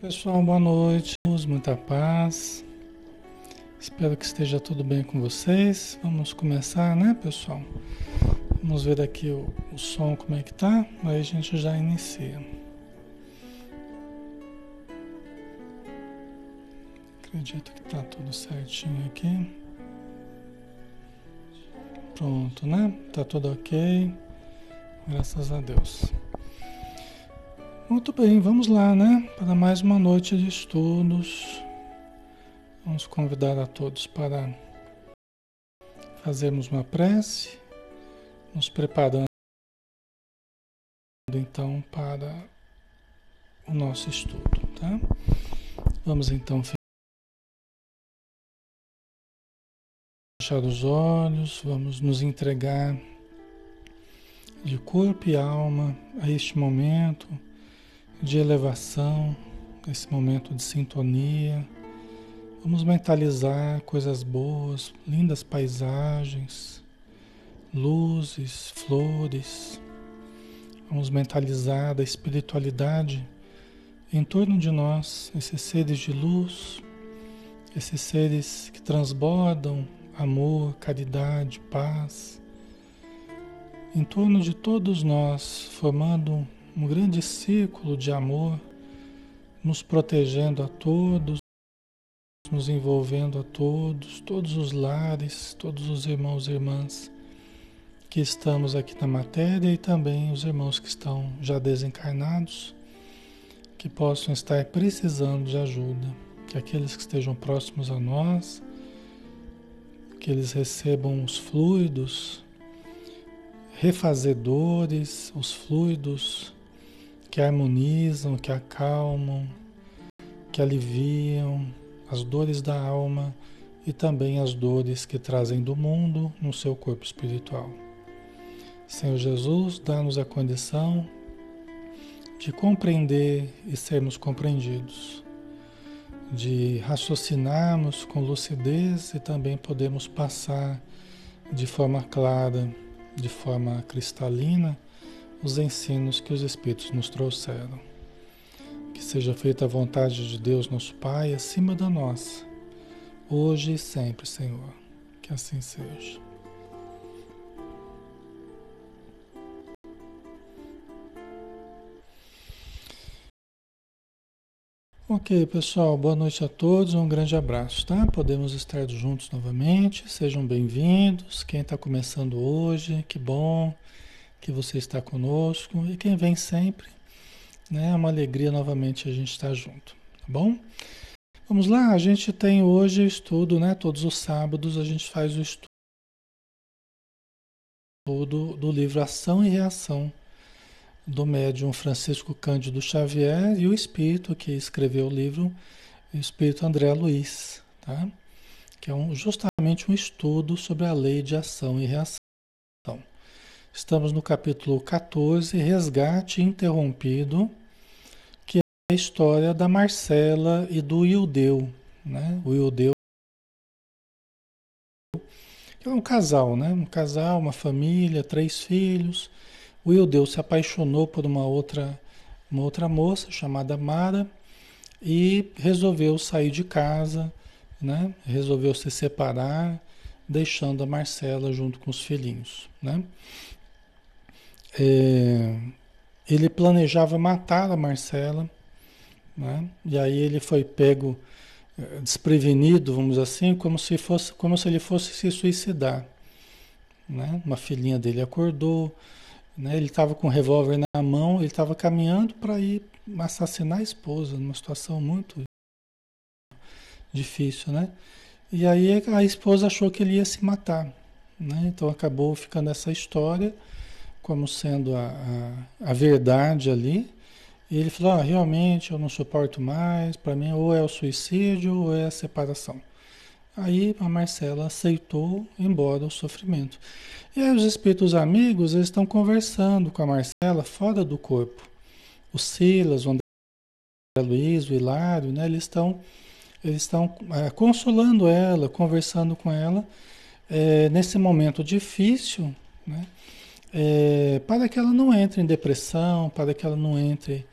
Pessoal, boa noite, muita paz. Espero que esteja tudo bem com vocês. Vamos começar, né, pessoal? Vamos ver aqui o, o som como é que tá, aí a gente já inicia. Acredito que tá tudo certinho aqui. Pronto, né? Tá tudo ok. Graças a Deus. Muito bem, vamos lá, né? Para mais uma noite de estudos. Vamos convidar a todos para fazermos uma prece, nos preparando então para o nosso estudo, tá? Vamos então fechar os olhos, vamos nos entregar de corpo e alma a este momento de elevação, esse momento de sintonia. Vamos mentalizar coisas boas, lindas paisagens, luzes, flores. Vamos mentalizar da espiritualidade em torno de nós, esses seres de luz, esses seres que transbordam amor, caridade, paz. Em torno de todos nós, formando um grande círculo de amor, nos protegendo a todos, nos envolvendo a todos, todos os lares, todos os irmãos e irmãs que estamos aqui na matéria e também os irmãos que estão já desencarnados, que possam estar precisando de ajuda, que aqueles que estejam próximos a nós, que eles recebam os fluidos refazedores, os fluidos que harmonizam, que acalmam, que aliviam as dores da alma e também as dores que trazem do mundo no seu corpo espiritual. Senhor Jesus, dá-nos a condição de compreender e sermos compreendidos, de raciocinarmos com lucidez e também podemos passar de forma clara, de forma cristalina, os ensinos que os Espíritos nos trouxeram. Que seja feita a vontade de Deus, nosso Pai, acima da nossa, hoje e sempre, Senhor. Que assim seja. Ok, pessoal, boa noite a todos, um grande abraço, tá? Podemos estar juntos novamente, sejam bem-vindos. Quem está começando hoje, que bom que você está conosco e quem vem sempre, né? É uma alegria novamente a gente estar junto, tá bom? Vamos lá, a gente tem hoje o estudo, né? Todos os sábados a gente faz o estudo do livro Ação e Reação do médium Francisco Cândido Xavier e o espírito que escreveu o livro, o espírito André Luiz, tá? Que é um, justamente um estudo sobre a lei de ação e reação. Estamos no capítulo 14, Resgate Interrompido, que é a história da Marcela e do Ildeu. Né? O Ildeu é um casal, né? Um casal, uma família, três filhos. O Ildeu se apaixonou por uma outra, uma outra moça chamada Mara e resolveu sair de casa, né? Resolveu se separar, deixando a Marcela junto com os filhinhos, né? É, ele planejava matar a Marcela, né? e aí ele foi pego é, desprevenido, vamos assim, como se, fosse, como se ele fosse se suicidar. Né? Uma filhinha dele acordou, né? ele estava com um revólver na mão, ele estava caminhando para ir assassinar a esposa, numa situação muito difícil, né? E aí a esposa achou que ele ia se matar, né? Então acabou ficando essa história como sendo a, a, a verdade ali. E ele falou: ah, realmente eu não suporto mais, para mim ou é o suicídio ou é a separação. Aí a Marcela aceitou, embora o sofrimento. E aí os espíritos amigos eles estão conversando com a Marcela fora do corpo. O Silas, o André Luiz, o Hilário, né, eles estão eles estão é, consolando ela, conversando com ela é, nesse momento difícil, né? É, para que ela não entre em depressão, para que ela não entre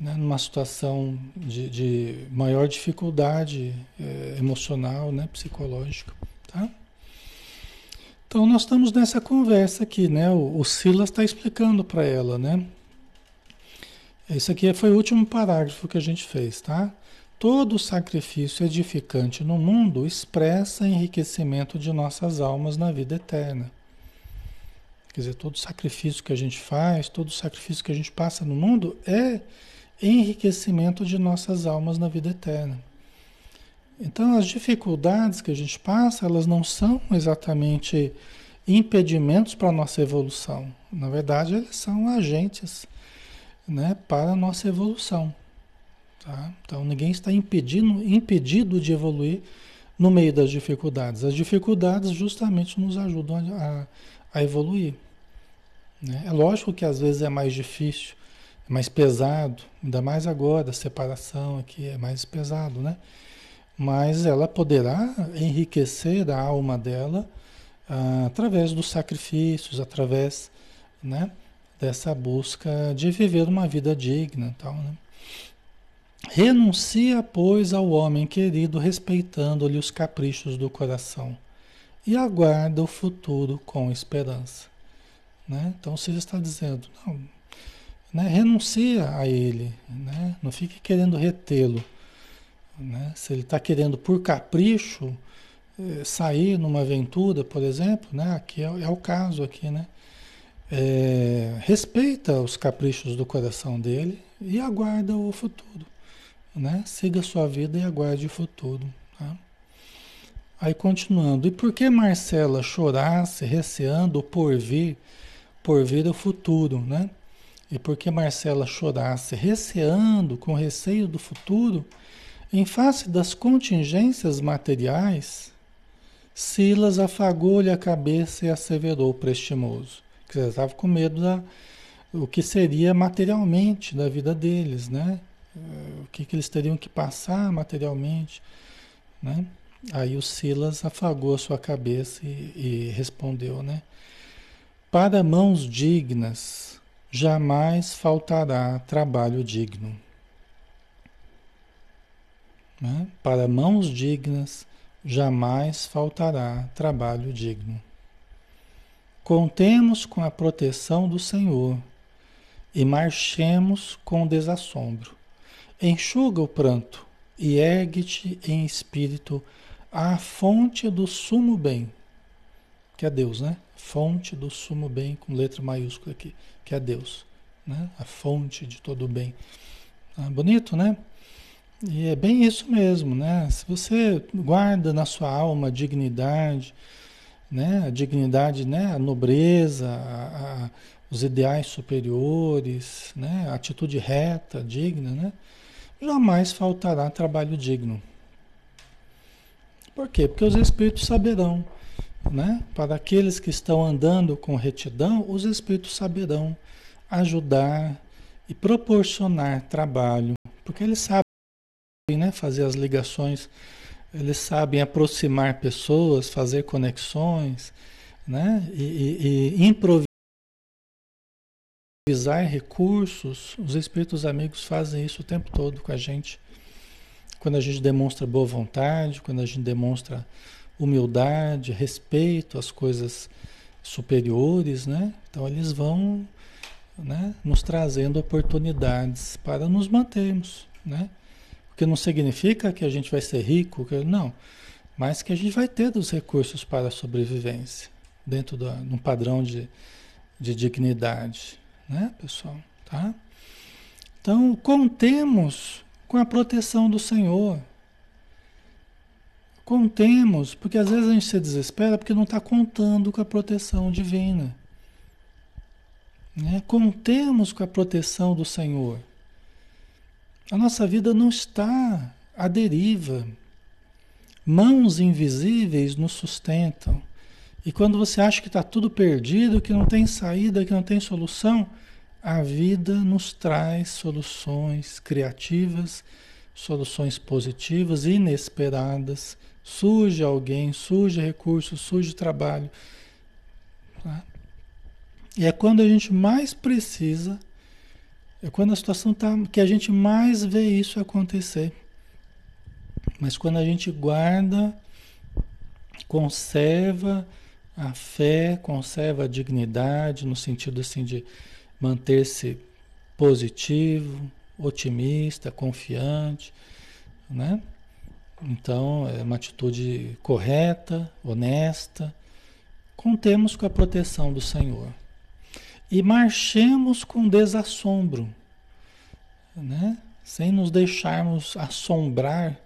né, numa situação de, de maior dificuldade é, emocional, né, psicológica, tá? Então nós estamos nessa conversa aqui, né? O, o Silas está explicando para ela, né? Esse aqui foi o último parágrafo que a gente fez, tá? Todo sacrifício edificante no mundo expressa enriquecimento de nossas almas na vida eterna. Quer dizer, todo sacrifício que a gente faz, todo sacrifício que a gente passa no mundo é enriquecimento de nossas almas na vida eterna. Então, as dificuldades que a gente passa, elas não são exatamente impedimentos para a nossa evolução. Na verdade, eles são agentes né, para a nossa evolução. Tá? Então, ninguém está impedindo, impedido de evoluir no meio das dificuldades. As dificuldades justamente nos ajudam a, a evoluir. Né? É lógico que às vezes é mais difícil, é mais pesado, ainda mais agora, a separação aqui é mais pesado, né? Mas ela poderá enriquecer a alma dela ah, através dos sacrifícios, através né, dessa busca de viver uma vida digna. Tal, né? Renuncia, pois, ao homem querido, respeitando-lhe os caprichos do coração, e aguarda o futuro com esperança. Né? Então, você está dizendo, não, né? Renuncia a ele, né? não fique querendo retê-lo. Né? Se ele está querendo por capricho eh, sair numa aventura, por exemplo, né? aqui é, é o caso aqui, né? É, respeita os caprichos do coração dele e aguarda o futuro. Né? Siga sua vida e aguarde o futuro. Aí continuando, e por que Marcela chorasse, receando por vir, por vir o futuro, né? E porque Marcela chorasse, receando, com receio do futuro, em face das contingências materiais, Silas afagou-lhe a cabeça e asseverou prestimoso. Que estava com medo da o que seria materialmente da vida deles, né? O que, que eles teriam que passar materialmente, né? Aí o Silas afagou a sua cabeça e, e respondeu, né? Para mãos dignas jamais faltará trabalho digno. Né? Para mãos dignas, jamais faltará trabalho digno. Contemos com a proteção do Senhor e marchemos com desassombro. Enxuga o pranto e ergue-te em espírito à fonte do sumo bem, que é Deus, né? Fonte do sumo bem, com letra maiúscula aqui que é Deus, né? a fonte de todo o bem. Ah, bonito, né? E é bem isso mesmo, né? Se você guarda na sua alma a dignidade, né? A dignidade, né? A nobreza, a, a, os ideais superiores, né? A atitude reta, digna, né? Jamais faltará trabalho digno. Por quê? Porque os espíritos saberão né? Para aqueles que estão andando com retidão, os espíritos saberão ajudar e proporcionar trabalho, porque eles sabem né, fazer as ligações, eles sabem aproximar pessoas, fazer conexões, né? E, e, e improvisar recursos. Os espíritos amigos fazem isso o tempo todo com a gente. Quando a gente demonstra boa vontade, quando a gente demonstra humildade, respeito às coisas superiores, né? Então eles vão né, nos trazendo oportunidades para nos mantermos, né? O que não significa que a gente vai ser rico, que, não, mas que a gente vai ter os recursos para a sobrevivência dentro de um padrão de, de dignidade, né, pessoal? Tá? Então, contemos com a proteção do Senhor, Contemos, porque às vezes a gente se desespera porque não está contando com a proteção divina. Né? Contemos com a proteção do Senhor. A nossa vida não está à deriva. Mãos invisíveis nos sustentam. E quando você acha que está tudo perdido, que não tem saída, que não tem solução, a vida nos traz soluções criativas, soluções positivas, inesperadas, Surge alguém, surge recurso, surge trabalho. Tá? E é quando a gente mais precisa É quando a situação tá que a gente mais vê isso acontecer. Mas quando a gente guarda, conserva a fé, conserva a dignidade, no sentido assim de manter-se positivo, otimista, confiante, né? Então, é uma atitude correta, honesta. Contemos com a proteção do Senhor. E marchemos com desassombro, né? Sem nos deixarmos assombrar,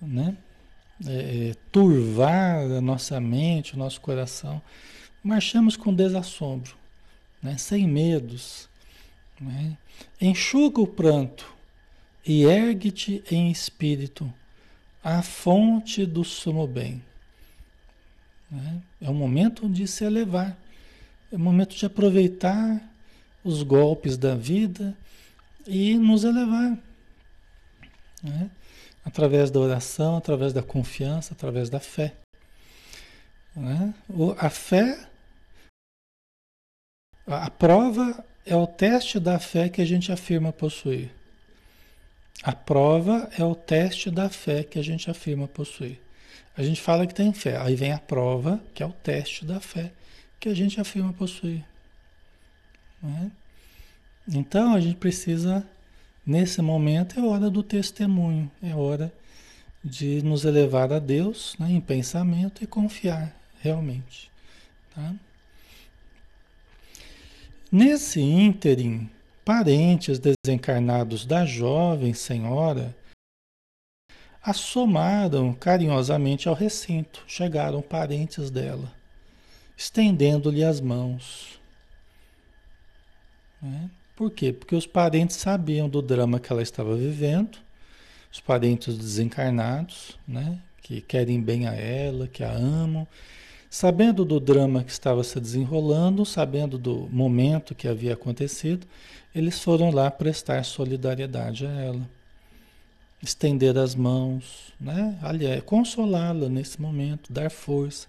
né? É, é turvar a nossa mente, o nosso coração. Marchemos com desassombro, né? sem medos. Né? Enxuga o pranto e ergue-te em espírito a fonte do sumo bem. Né? É o momento de se elevar, é o momento de aproveitar os golpes da vida e nos elevar. Né? Através da oração, através da confiança, através da fé. Né? A fé, a prova é o teste da fé que a gente afirma possuir. A prova é o teste da fé que a gente afirma possuir. A gente fala que tem fé, aí vem a prova, que é o teste da fé que a gente afirma possuir. É? Então a gente precisa, nesse momento, é hora do testemunho, é hora de nos elevar a Deus né, em pensamento e confiar realmente. Tá? Nesse ínterim, parentes desencarnados da jovem senhora assomaram carinhosamente ao recinto. Chegaram parentes dela, estendendo-lhe as mãos. Né? Por quê? Porque os parentes sabiam do drama que ela estava vivendo, os parentes desencarnados, né? que querem bem a ela, que a amam, sabendo do drama que estava se desenrolando, sabendo do momento que havia acontecido, eles foram lá prestar solidariedade a ela, estender as mãos, né? Aliás, consolá-la nesse momento, dar força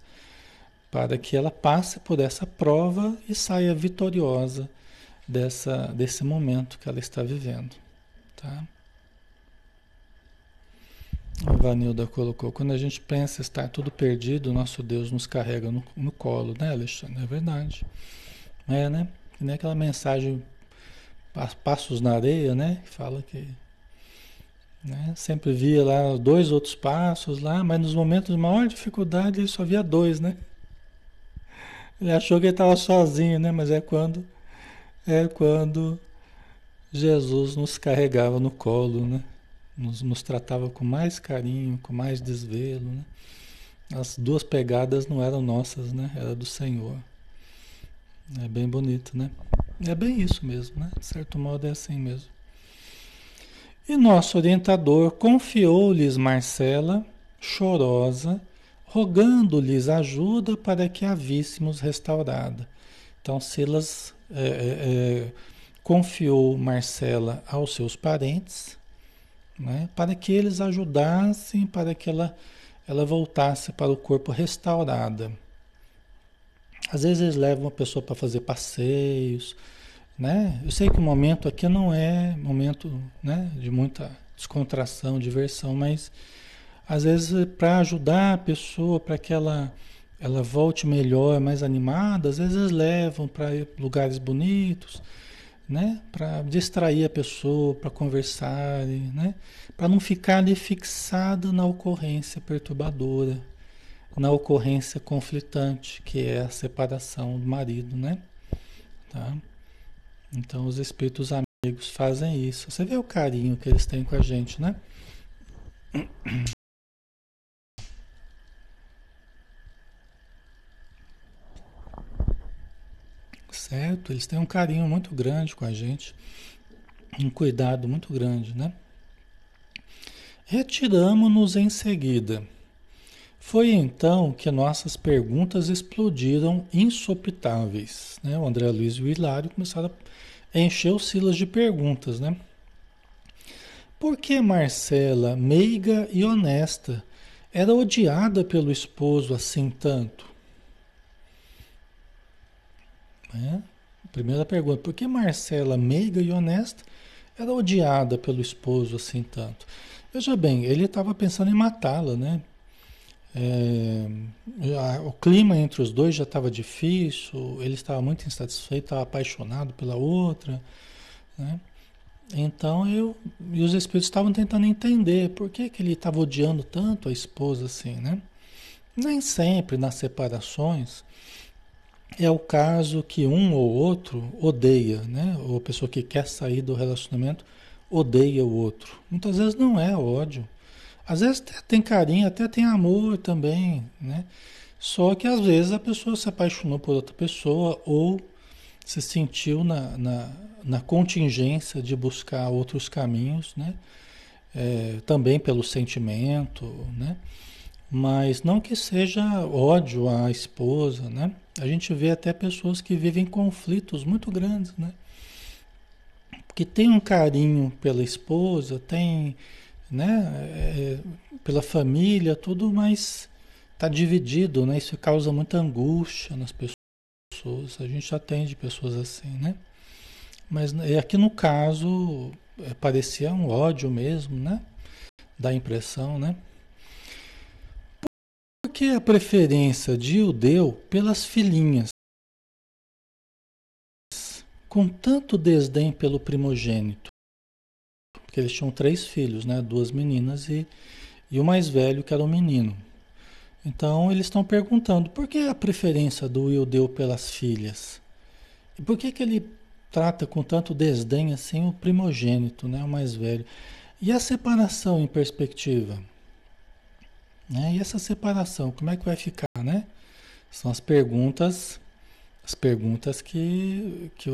para que ela passe por essa prova e saia vitoriosa dessa, desse momento que ela está vivendo, tá? A Vanilda colocou, quando a gente pensa estar tudo perdido, nosso Deus nos carrega no, no colo, né, Alexandre? É verdade. É, né? Que nem aquela mensagem Passos na Areia, né? Fala que né? sempre via lá dois outros passos lá, mas nos momentos de maior dificuldade ele só via dois, né? Ele achou que ele estava sozinho, né? Mas é quando é quando Jesus nos carregava no colo, né? Nos, nos tratava com mais carinho, com mais desvelo, né? As duas pegadas não eram nossas, né? Era do Senhor. É bem bonito, né? É bem isso mesmo, né? De certo modo é assim mesmo. E nosso orientador confiou-lhes Marcela, chorosa, rogando-lhes ajuda para que a víssemos restaurada. Então Silas é, é, é, confiou Marcela aos seus parentes, né, para que eles ajudassem para que ela, ela voltasse para o corpo restaurada. Às vezes eles levam a pessoa para fazer passeios, né? Eu sei que o momento aqui não é momento né, de muita descontração, diversão, mas às vezes para ajudar a pessoa para que ela ela volte melhor, mais animada, às vezes eles levam para lugares bonitos, né? Para distrair a pessoa, para conversar, né? Para não ficar ali fixada na ocorrência perturbadora, na ocorrência conflitante, que é a separação do marido, né? Tá? Então os espíritos amigos fazem isso. Você vê o carinho que eles têm com a gente, né? Certo? Eles têm um carinho muito grande com a gente, um cuidado muito grande, né? Retiramos-nos em seguida foi então que nossas perguntas explodiram insopitáveis. Né? O André Luiz e o Hilário começaram a encher o Silas de perguntas. Né? Por que Marcela, meiga e honesta, era odiada pelo esposo assim tanto? É? Primeira pergunta, por que Marcela, meiga e honesta, era odiada pelo esposo assim tanto? Veja bem, ele estava pensando em matá-la, né? É, a, o clima entre os dois já estava difícil, ele estava muito insatisfeito, estava apaixonado pela outra, né? Então eu e os espíritos estavam tentando entender por que, que ele estava odiando tanto a esposa assim, né? Nem sempre nas separações é o caso que um ou outro odeia, né? Ou a pessoa que quer sair do relacionamento odeia o outro. Muitas vezes não é ódio. Às vezes tem carinho, até tem amor também, né? Só que às vezes a pessoa se apaixonou por outra pessoa ou se sentiu na, na, na contingência de buscar outros caminhos, né? É, também pelo sentimento, né? Mas não que seja ódio à esposa, né? A gente vê até pessoas que vivem conflitos muito grandes, né? Que tem um carinho pela esposa, tem, né? É, pela família, tudo, mas está dividido, né? Isso causa muita angústia nas pessoas a gente atende pessoas assim, né? Mas é aqui no caso é, parecia um ódio mesmo, né? Da impressão, né? Por que a preferência de Judeu pelas filhinhas? Com tanto desdém pelo primogênito. Porque eles tinham três filhos, né? Duas meninas e, e o mais velho que era um menino. Então eles estão perguntando por que a preferência do Will deu pelas filhas? E por que, que ele trata com tanto desdém assim o primogênito, né, o mais velho? E a separação em perspectiva? Né? E essa separação, como é que vai ficar, né? São as perguntas, as perguntas que, que o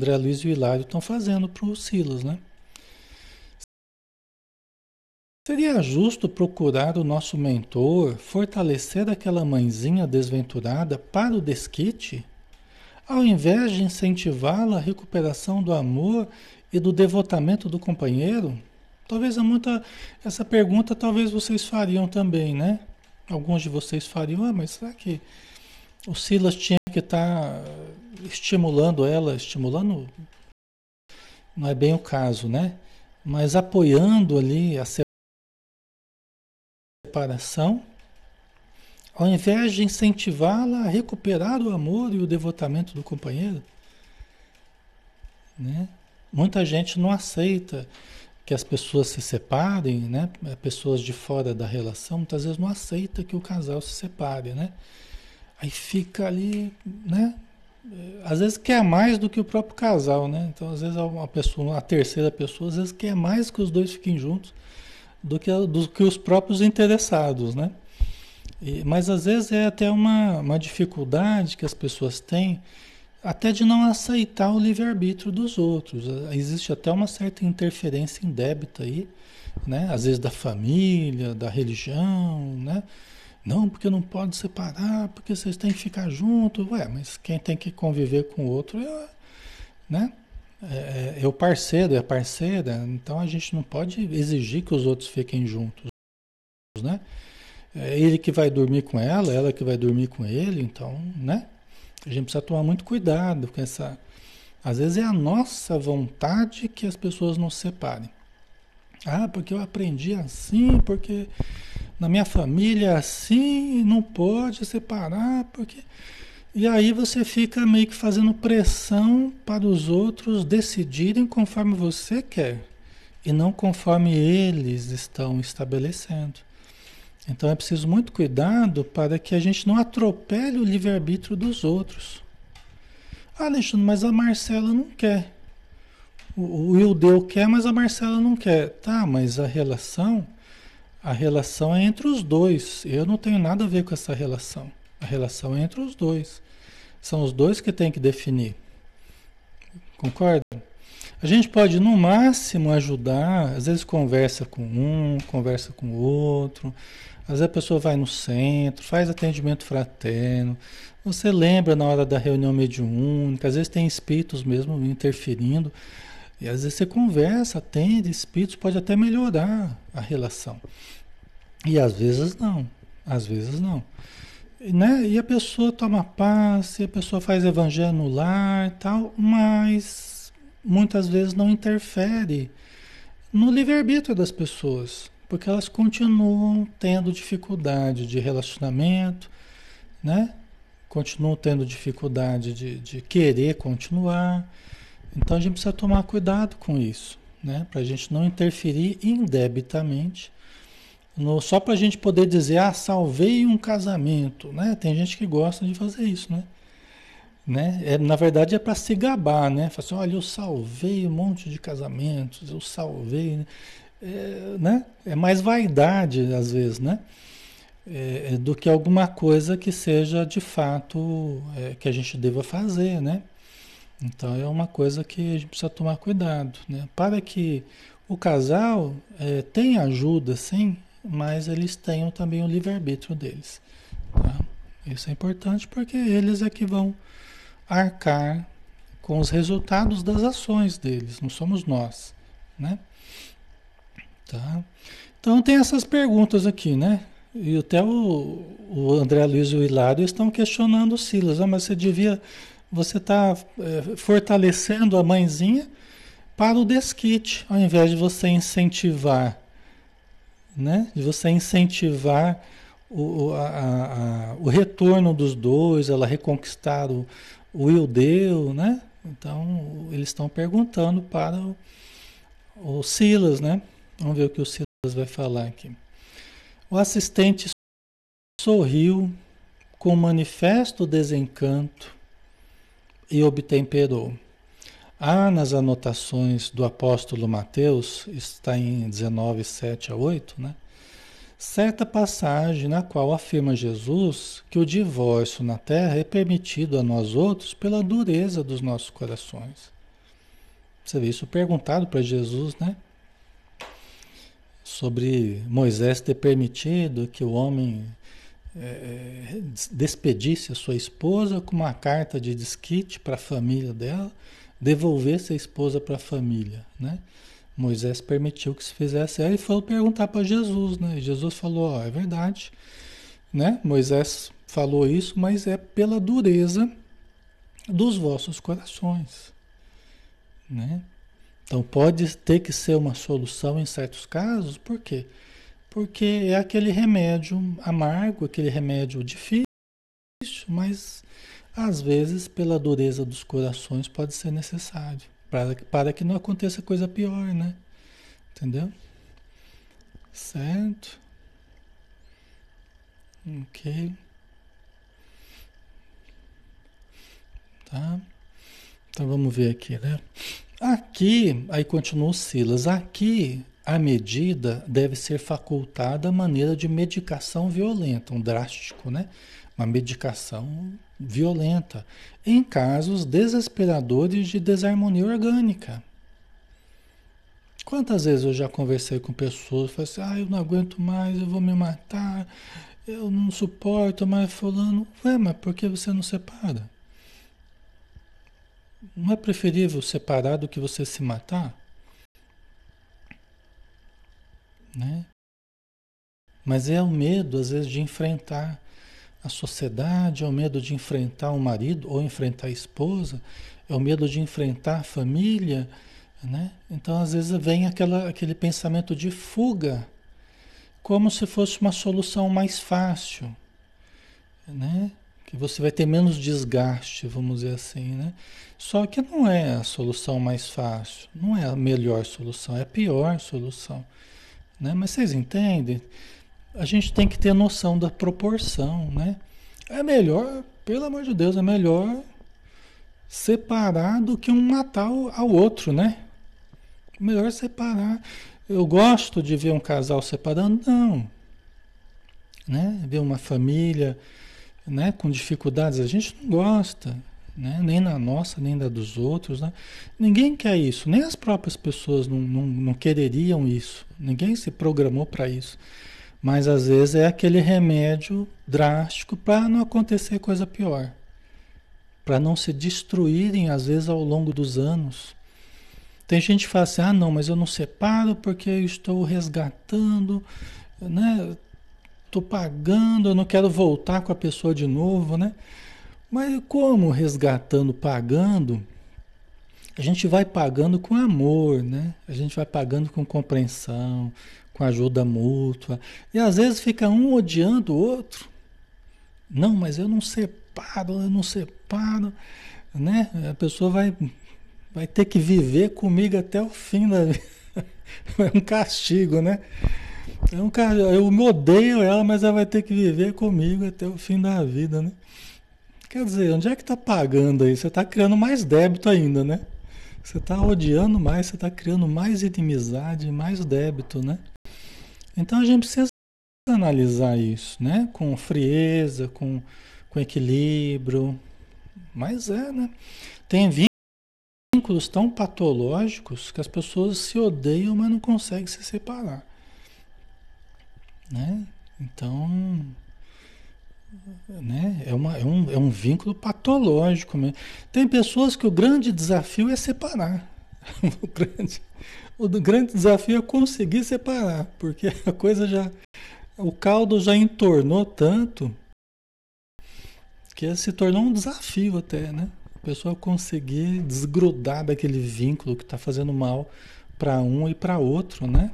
André Luiz e o Hilário estão fazendo para o Silas, né? Seria justo procurar o nosso mentor fortalecer aquela mãezinha desventurada para o desquite, ao invés de incentivá-la à recuperação do amor e do devotamento do companheiro? Talvez muita essa pergunta talvez vocês fariam também, né? Alguns de vocês fariam, ah, mas será que o Silas tinha que estar tá estimulando ela, estimulando não é bem o caso, né? Mas apoiando ali a separação, ao invés de incentivá-la a recuperar o amor e o devotamento do companheiro. Né? Muita gente não aceita que as pessoas se separem, né? Pessoas de fora da relação, muitas vezes não aceita que o casal se separe, né? Aí fica ali, né? Às vezes quer mais do que o próprio casal, né? Então, às vezes uma pessoa, a terceira pessoa, às vezes quer mais que os dois fiquem juntos do que, do que os próprios interessados, né? E, mas às vezes é até uma, uma dificuldade que as pessoas têm até de não aceitar o livre-arbítrio dos outros. Existe até uma certa interferência indébita aí, né? Às vezes da família, da religião, né? Não, porque não pode separar, porque vocês têm que ficar juntos. Ué, mas quem tem que conviver com o outro é, né? é, é, é o parceiro, é a parceira, então a gente não pode exigir que os outros fiquem juntos, né? É ele que vai dormir com ela, ela que vai dormir com ele, então, né? A gente precisa tomar muito cuidado com essa. Às vezes é a nossa vontade que as pessoas não se separem. Ah, porque eu aprendi assim, porque na minha família é assim, não pode separar, porque. E aí você fica meio que fazendo pressão para os outros decidirem conforme você quer e não conforme eles estão estabelecendo. Então é preciso muito cuidado para que a gente não atropele o livre-arbítrio dos outros. Ah, Alexandre, mas a Marcela não quer. O, o Ildeu quer, mas a Marcela não quer. Tá, mas a relação, a relação é entre os dois. Eu não tenho nada a ver com essa relação. A relação é entre os dois. São os dois que têm que definir. Concorda? A gente pode, no máximo, ajudar, às vezes conversa com um, conversa com o outro, às vezes a pessoa vai no centro, faz atendimento fraterno, você lembra na hora da reunião mediúnica, às vezes tem espíritos mesmo interferindo, e às vezes você conversa, atende espíritos, pode até melhorar a relação. E às vezes não, às vezes não. né? E a pessoa toma passe, a pessoa faz evangelho no lar, tal, mas muitas vezes não interfere no livre-arbítrio das pessoas, porque elas continuam tendo dificuldade de relacionamento, né? Continuam tendo dificuldade de, de querer continuar. Então a gente precisa tomar cuidado com isso, né? Para a gente não interferir indebitamente. No, só para a gente poder dizer, ah, salvei um casamento, né? Tem gente que gosta de fazer isso, né? né? É, na verdade é para se gabar, né? Fala assim, olha, eu salvei um monte de casamentos, eu salvei, né? É, né? é mais vaidade às vezes, né? É, é do que alguma coisa que seja de fato é, que a gente deva fazer, né? Então é uma coisa que a gente precisa tomar cuidado, né? Para que o casal é, tenha ajuda, sim, mas eles tenham também o livre-arbítrio deles. Tá? Isso é importante porque eles é que vão arcar com os resultados das ações deles, não somos nós, né? Tá? Então tem essas perguntas aqui, né? E até o, o André Luiz e o Hilário estão questionando o Silas. Ah, mas você devia você está é, fortalecendo a mãezinha para o desquite, ao invés de você incentivar, né? De você incentivar o, a, a, o retorno dos dois, ela reconquistar o, o Ildeu, né? Então, eles estão perguntando para o, o Silas, né? Vamos ver o que o Silas vai falar aqui. O assistente sorriu com manifesto desencanto e obtemperou. Há nas anotações do apóstolo Mateus, está em 19, 7 a 8, né? certa passagem na qual afirma Jesus que o divórcio na terra é permitido a nós outros pela dureza dos nossos corações. Você vê isso perguntado para Jesus, né? Sobre Moisés ter permitido que o homem é, despedisse a sua esposa com uma carta de desquite para a família dela, devolvesse a esposa para a família, né? Moisés permitiu que se fizesse. Aí ele foi perguntar para Jesus, né? E Jesus falou: é verdade, né? Moisés falou isso, mas é pela dureza dos vossos corações, né? Então pode ter que ser uma solução em certos casos, por quê? Porque é aquele remédio amargo, aquele remédio difícil, mas às vezes, pela dureza dos corações, pode ser necessário. Para, para que não aconteça coisa pior, né? Entendeu? Certo? Ok. Tá? Então vamos ver aqui, né? Aqui, aí continua o Silas, aqui a medida deve ser facultada a maneira de medicação violenta, um drástico, né? Uma medicação violenta, em casos desesperadores de desarmonia orgânica. Quantas vezes eu já conversei com pessoas, falei assim, ah, eu não aguento mais, eu vou me matar, eu não suporto mais fulano. Ué, mas por que você não separa? Não é preferível separar do que você se matar? né? Mas é o medo, às vezes, de enfrentar a sociedade, é o medo de enfrentar o marido ou enfrentar a esposa, é o medo de enfrentar a família, né? Então, às vezes, vem aquela, aquele pensamento de fuga, como se fosse uma solução mais fácil, né? Que você vai ter menos desgaste, vamos dizer assim, né? Só que não é a solução mais fácil, não é a melhor solução, é a pior solução. Né? Mas vocês entendem? A gente tem que ter noção da proporção, né? É melhor, pelo amor de Deus, é melhor separar do que um matar ao outro, né? Melhor separar. Eu gosto de ver um casal separando? Não. Né? Ver uma família né, com dificuldades, a gente não gosta né? nem na nossa, nem na dos outros. Né? Ninguém quer isso, nem as próprias pessoas não, não, não quereriam isso, ninguém se programou para isso. Mas às vezes é aquele remédio drástico para não acontecer coisa pior, para não se destruírem, às vezes, ao longo dos anos. Tem gente que fala assim: ah, não, mas eu não separo porque eu estou resgatando, né? Estou pagando, eu não quero voltar com a pessoa de novo, né? Mas como resgatando, pagando? A gente vai pagando com amor, né? A gente vai pagando com compreensão, com ajuda mútua. E às vezes fica um odiando o outro. Não, mas eu não separo, eu não separo, né? A pessoa vai, vai ter que viver comigo até o fim da vida. É um castigo, né? É um castigo. Eu odeio ela, mas ela vai ter que viver comigo até o fim da vida, né? Quer dizer, onde é que está pagando aí? Você está criando mais débito ainda, né? Você está odiando mais, você está criando mais inimizade, mais débito, né? Então a gente precisa analisar isso, né? Com frieza, com, com equilíbrio. Mas é, né? Tem vínculos tão patológicos que as pessoas se odeiam, mas não conseguem se separar. Né? Então, né? É, uma, é, um, é um vínculo patológico. Mesmo. Tem pessoas que o grande desafio é separar. o, grande, o grande desafio é conseguir separar, porque a coisa já. O caldo já entornou tanto que se tornou um desafio até, né? A pessoa conseguir desgrudar daquele vínculo que está fazendo mal para um e para outro, né?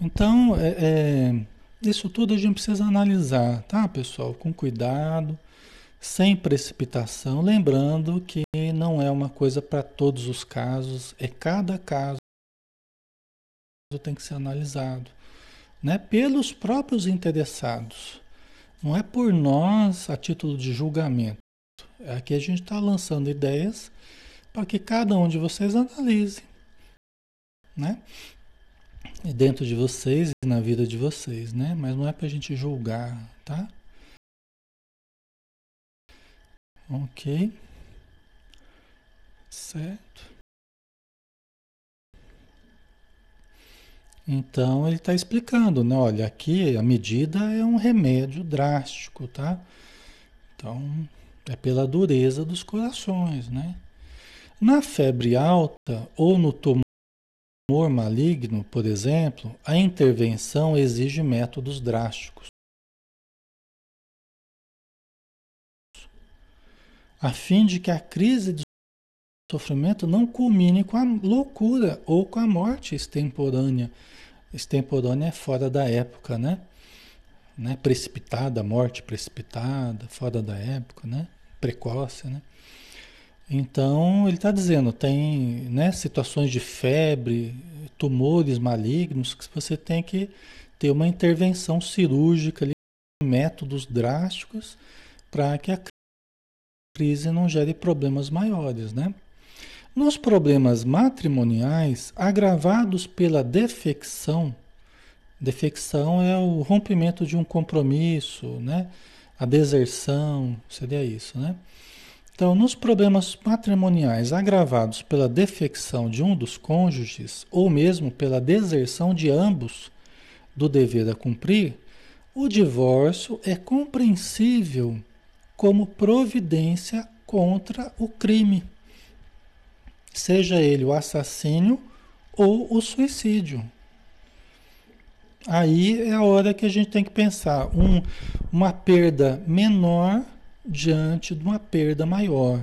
Então, é, é isso tudo a gente precisa analisar, tá, pessoal? Com cuidado, sem precipitação, lembrando que não é uma coisa para todos os casos, é cada caso tem que ser analisado, né? Pelos próprios interessados. Não é por nós a título de julgamento. Aqui a gente está lançando ideias para que cada um de vocês analise, né? Dentro de vocês e na vida de vocês, né? Mas não é para a gente julgar, tá? Ok. Certo. Então ele está explicando, né? Olha, aqui a medida é um remédio drástico, tá? Então é pela dureza dos corações, né? Na febre alta ou no tumor tumor maligno, por exemplo, a intervenção exige métodos drásticos. A fim de que a crise de sofrimento não culmine com a loucura ou com a morte extemporânea. Extemporânea é fora da época, né? né? Precipitada, morte precipitada, fora da época, né? Precoce, né? Então, ele está dizendo, tem né, situações de febre, tumores malignos, que você tem que ter uma intervenção cirúrgica, ali, métodos drásticos, para que a crise não gere problemas maiores. Né? Nos problemas matrimoniais, agravados pela defecção, defecção é o rompimento de um compromisso, né? a deserção, seria isso, né? Então, nos problemas matrimoniais agravados pela defecção de um dos cônjuges, ou mesmo pela deserção de ambos do dever a cumprir, o divórcio é compreensível como providência contra o crime, seja ele o assassínio ou o suicídio. Aí é a hora que a gente tem que pensar um, uma perda menor diante de uma perda maior,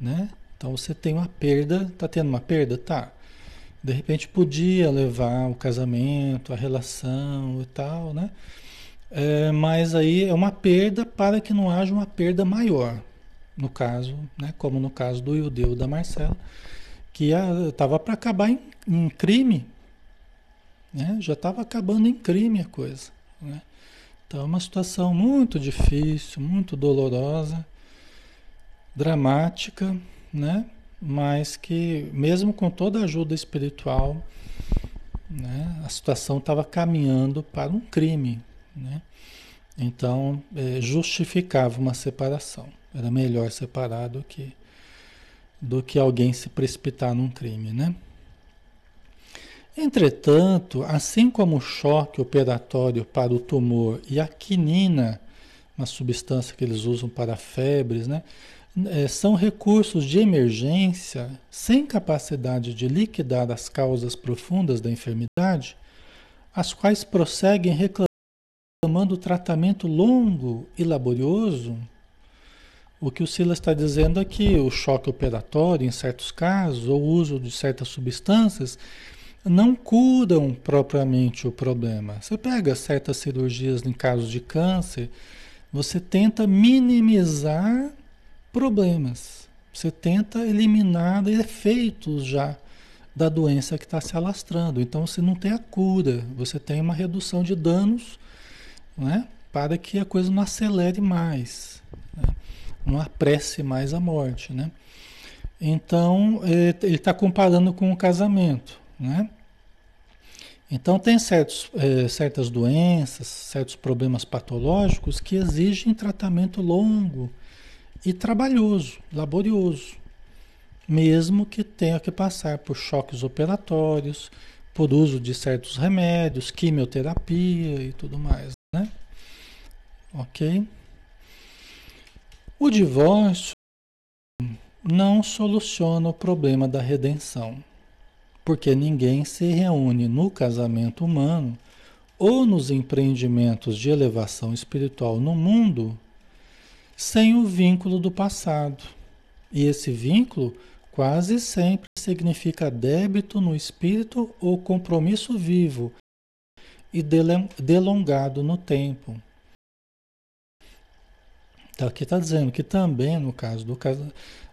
né? Então você tem uma perda, tá tendo uma perda, tá? De repente podia levar o casamento, a relação e tal, né? É, mas aí é uma perda para que não haja uma perda maior, no caso, né? Como no caso do Iudeu da Marcela, que estava para acabar em, em crime, né? Já estava acabando em crime a coisa, né? Então é uma situação muito difícil, muito dolorosa, dramática, né? Mas que mesmo com toda a ajuda espiritual, né, a situação estava caminhando para um crime, né? Então é, justificava uma separação. Era melhor separar do que do que alguém se precipitar num crime, né? Entretanto, assim como o choque operatório para o tumor e a quinina, uma substância que eles usam para febres, né, é, são recursos de emergência sem capacidade de liquidar as causas profundas da enfermidade, as quais prosseguem reclamando tratamento longo e laborioso, o que o Silas está dizendo aqui, o choque operatório em certos casos, ou o uso de certas substâncias, não curam propriamente o problema. Você pega certas cirurgias em casos de câncer, você tenta minimizar problemas, você tenta eliminar efeitos já da doença que está se alastrando. Então você não tem a cura, você tem uma redução de danos, né? Para que a coisa não acelere mais. Né? não apresse mais a morte, né? Então, é, ele está comparando com o casamento, né? Então, tem certos, é, certas doenças, certos problemas patológicos que exigem tratamento longo e trabalhoso, laborioso, mesmo que tenha que passar por choques operatórios, por uso de certos remédios, quimioterapia e tudo mais, né? Ok? O divórcio não soluciona o problema da redenção, porque ninguém se reúne no casamento humano ou nos empreendimentos de elevação espiritual no mundo sem o vínculo do passado. E esse vínculo quase sempre significa débito no espírito ou compromisso vivo e delongado no tempo. Então aqui está dizendo que também no caso, do,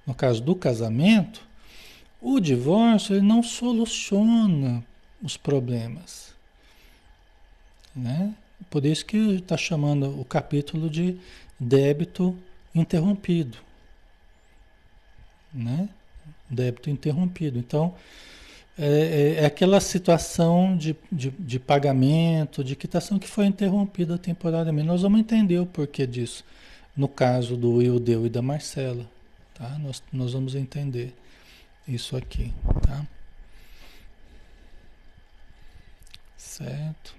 no caso do casamento, o divórcio ele não soluciona os problemas. Né? Por isso que está chamando o capítulo de débito interrompido. Né? Débito interrompido. Então, é, é, é aquela situação de, de, de, pagamento, de quitação que foi interrompida temporariamente. Nós vamos entender o porquê disso no caso do Ildeu e da Marcela. Tá? Nós, nós vamos entender isso aqui. Tá? Certo?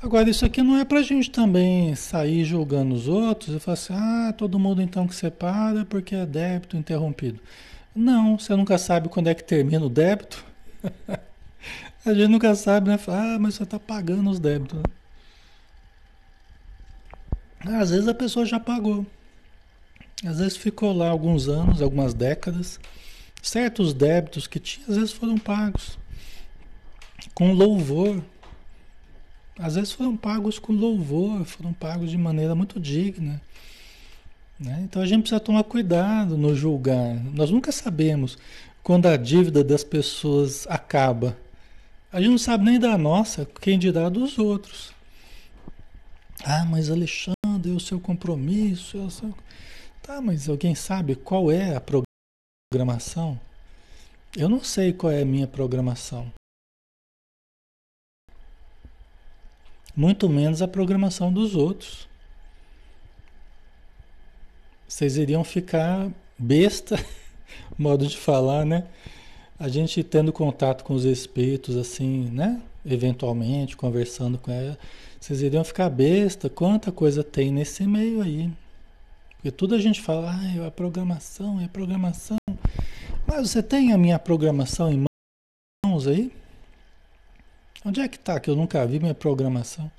Agora, isso aqui não é para a gente também sair julgando os outros e falar assim, ah, todo mundo então que separa porque é débito interrompido. Não, você nunca sabe quando é que termina o débito. a gente nunca sabe, né? Ah, mas você está pagando os débitos. Às vezes a pessoa já pagou. Às vezes ficou lá alguns anos, algumas décadas. Certos débitos que tinha, às vezes foram pagos com louvor. Às vezes foram pagos com louvor, foram pagos de maneira muito digna. Né? Então a gente precisa tomar cuidado no julgar. Nós nunca sabemos quando a dívida das pessoas acaba. A gente não sabe nem da nossa, quem dirá dos outros. Ah, mas Alexandre e o seu compromisso. O seu... Tá, mas alguém sabe qual é a programação? Eu não sei qual é a minha programação. Muito menos a programação dos outros. Vocês iriam ficar besta, modo de falar, né? A gente tendo contato com os espíritos assim, né? Eventualmente, conversando com ela vocês iriam ficar besta, quanta coisa tem nesse meio aí. Porque tudo a gente fala, ah, é a programação, é a programação. Mas você tem a minha programação em mãos aí? Onde é que está que eu nunca vi minha programação?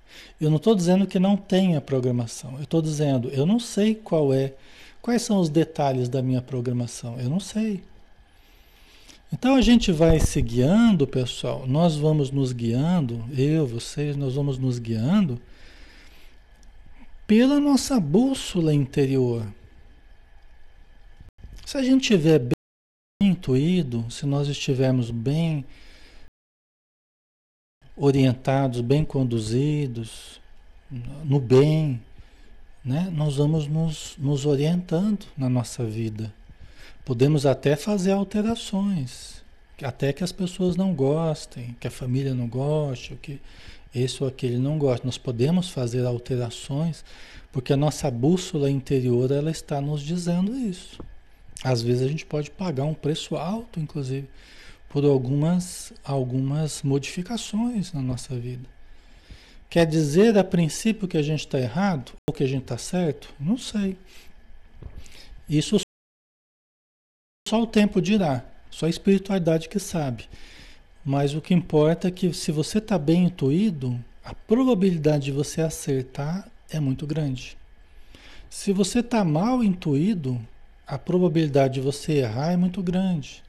Eu não estou dizendo que não tenha programação. Eu estou dizendo, eu não sei qual é, quais são os detalhes da minha programação. Eu não sei. Então a gente vai se guiando, pessoal, nós vamos nos guiando, eu, vocês, nós vamos nos guiando pela nossa bússola interior. Se a gente estiver bem intuído, se nós estivermos bem orientados, bem conduzidos, no bem, né? nós vamos nos, nos orientando na nossa vida. Podemos até fazer alterações, até que as pessoas não gostem, que a família não goste, que esse ou aquele não goste. Nós podemos fazer alterações, porque a nossa bússola interior ela está nos dizendo isso. Às vezes a gente pode pagar um preço alto, inclusive, por algumas, algumas modificações na nossa vida. Quer dizer a princípio que a gente está errado ou que a gente está certo? Não sei. Isso só o tempo dirá, só a espiritualidade que sabe. Mas o que importa é que se você está bem intuído, a probabilidade de você acertar é muito grande. Se você está mal intuído, a probabilidade de você errar é muito grande.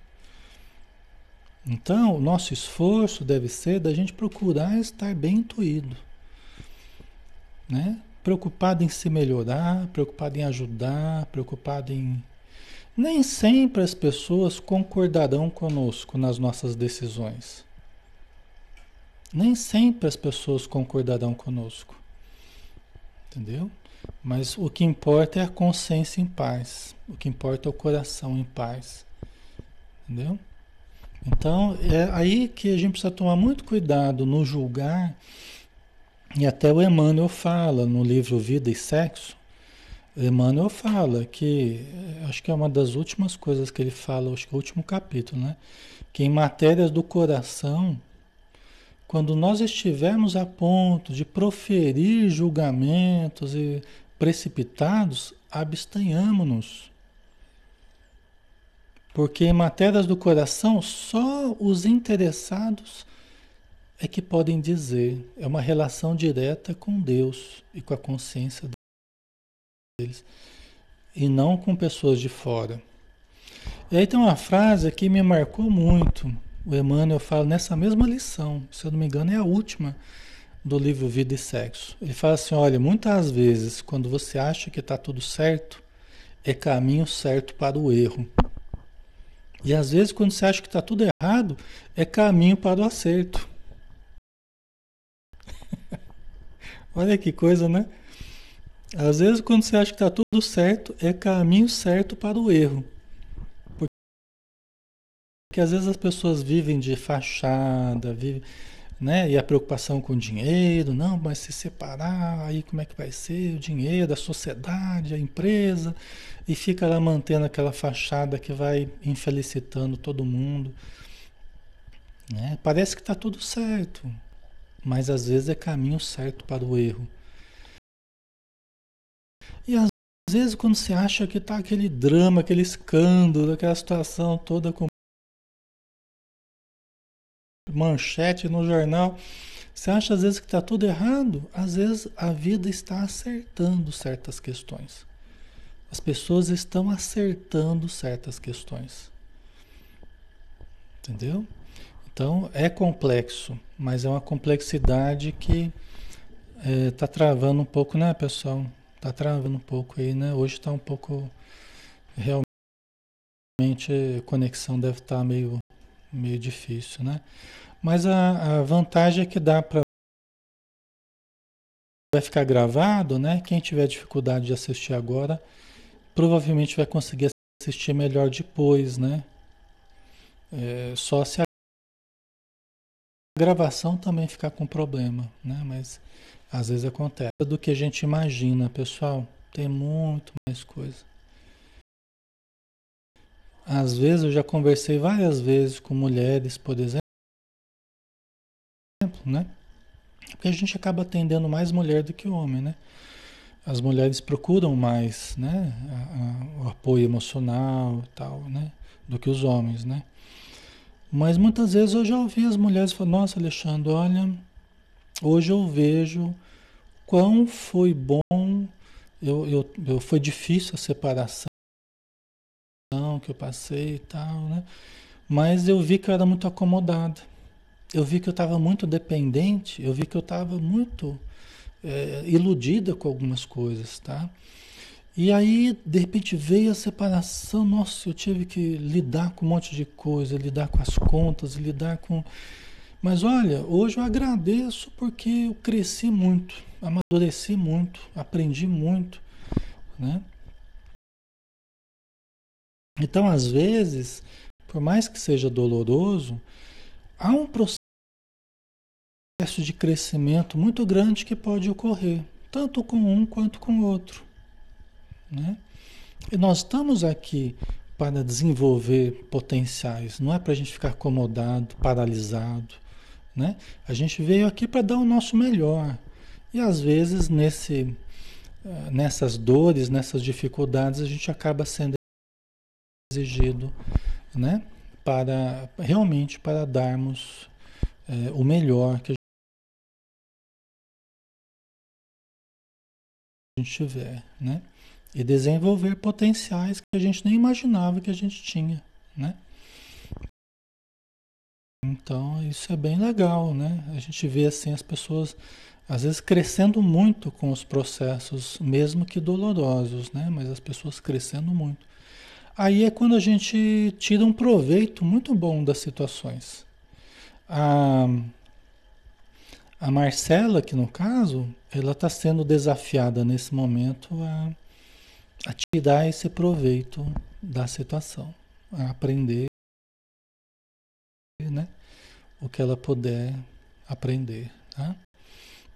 Então, o nosso esforço deve ser da gente procurar estar bem intuído, né? Preocupado em se melhorar, preocupado em ajudar, preocupado em. Nem sempre as pessoas concordarão conosco nas nossas decisões. Nem sempre as pessoas concordarão conosco. Entendeu? Mas o que importa é a consciência em paz. O que importa é o coração em paz. Entendeu? Então, é aí que a gente precisa tomar muito cuidado no julgar. E até o Emmanuel fala no livro Vida e Sexo. Emmanuel fala que, acho que é uma das últimas coisas que ele fala, acho que é o último capítulo, né? Que em matérias do coração, quando nós estivermos a ponto de proferir julgamentos e precipitados, abstenhamos-nos. Porque em matérias do coração, só os interessados é que podem dizer. É uma relação direta com Deus e com a consciência deles. E não com pessoas de fora. E aí tem uma frase que me marcou muito o Emmanuel fala nessa mesma lição, se eu não me engano, é a última do livro Vida e Sexo. Ele fala assim: olha, muitas vezes, quando você acha que está tudo certo, é caminho certo para o erro. E às vezes, quando você acha que está tudo errado, é caminho para o acerto. olha que coisa, né? Às vezes, quando você acha que está tudo certo, é caminho certo para o erro. Porque às vezes as pessoas vivem de fachada, vivem, né? E a preocupação com o dinheiro, não, mas se separar, aí como é que vai ser o dinheiro, a sociedade, a empresa, e fica lá mantendo aquela fachada que vai infelicitando todo mundo. Né? Parece que está tudo certo, mas às vezes é caminho certo para o erro. E às vezes quando você acha que está aquele drama, aquele escândalo, aquela situação toda com manchete no jornal. Você acha às vezes que está tudo errado? Às vezes a vida está acertando certas questões. As pessoas estão acertando certas questões. Entendeu? Então é complexo, mas é uma complexidade que está é, tá travando um pouco, né, pessoal? Está travando um pouco aí, né? Hoje está um pouco. Realmente a conexão deve estar tá meio meio difícil, né? Mas a, a vantagem é que dá para vai ficar gravado, né? Quem tiver dificuldade de assistir agora, provavelmente vai conseguir assistir melhor depois, né? É, só se a gravação também ficar com problema, né? Mas às vezes acontece do que a gente imagina, pessoal. Tem muito mais coisa. Às vezes eu já conversei várias vezes com mulheres, por exemplo, né? Porque a gente acaba atendendo mais mulher do que homem, né? As mulheres procuram mais, né? A, a, o apoio emocional e tal, né? Do que os homens, né? Mas muitas vezes eu já ouvi as mulheres falar, nossa Alexandre, olha, hoje eu vejo quão foi bom, eu, eu, eu foi difícil a separação que eu passei e tal, né? Mas eu vi que eu era muito acomodada. Eu vi que eu estava muito dependente, eu vi que eu estava muito é, iludida com algumas coisas, tá? E aí, de repente, veio a separação. Nossa, eu tive que lidar com um monte de coisa, lidar com as contas, lidar com. Mas olha, hoje eu agradeço porque eu cresci muito, amadureci muito, aprendi muito, né? Então, às vezes, por mais que seja doloroso, há um processo de crescimento muito grande que pode ocorrer, tanto com um quanto com o outro. Né? E nós estamos aqui para desenvolver potenciais, não é para a gente ficar acomodado, paralisado. Né? A gente veio aqui para dar o nosso melhor. E às vezes nesse, eh, nessas dores, nessas dificuldades, a gente acaba sendo exigido né? para realmente para darmos é, o melhor que a gente tiver. Né? E desenvolver potenciais que a gente nem imaginava que a gente tinha. Né? Então, isso é bem legal, né? A gente vê assim as pessoas às vezes crescendo muito com os processos, mesmo que dolorosos, né? Mas as pessoas crescendo muito. Aí é quando a gente tira um proveito muito bom das situações. A, a Marcela, que no caso, ela está sendo desafiada nesse momento a, a tirar esse proveito da situação, a aprender né, o que ela puder aprender, tá?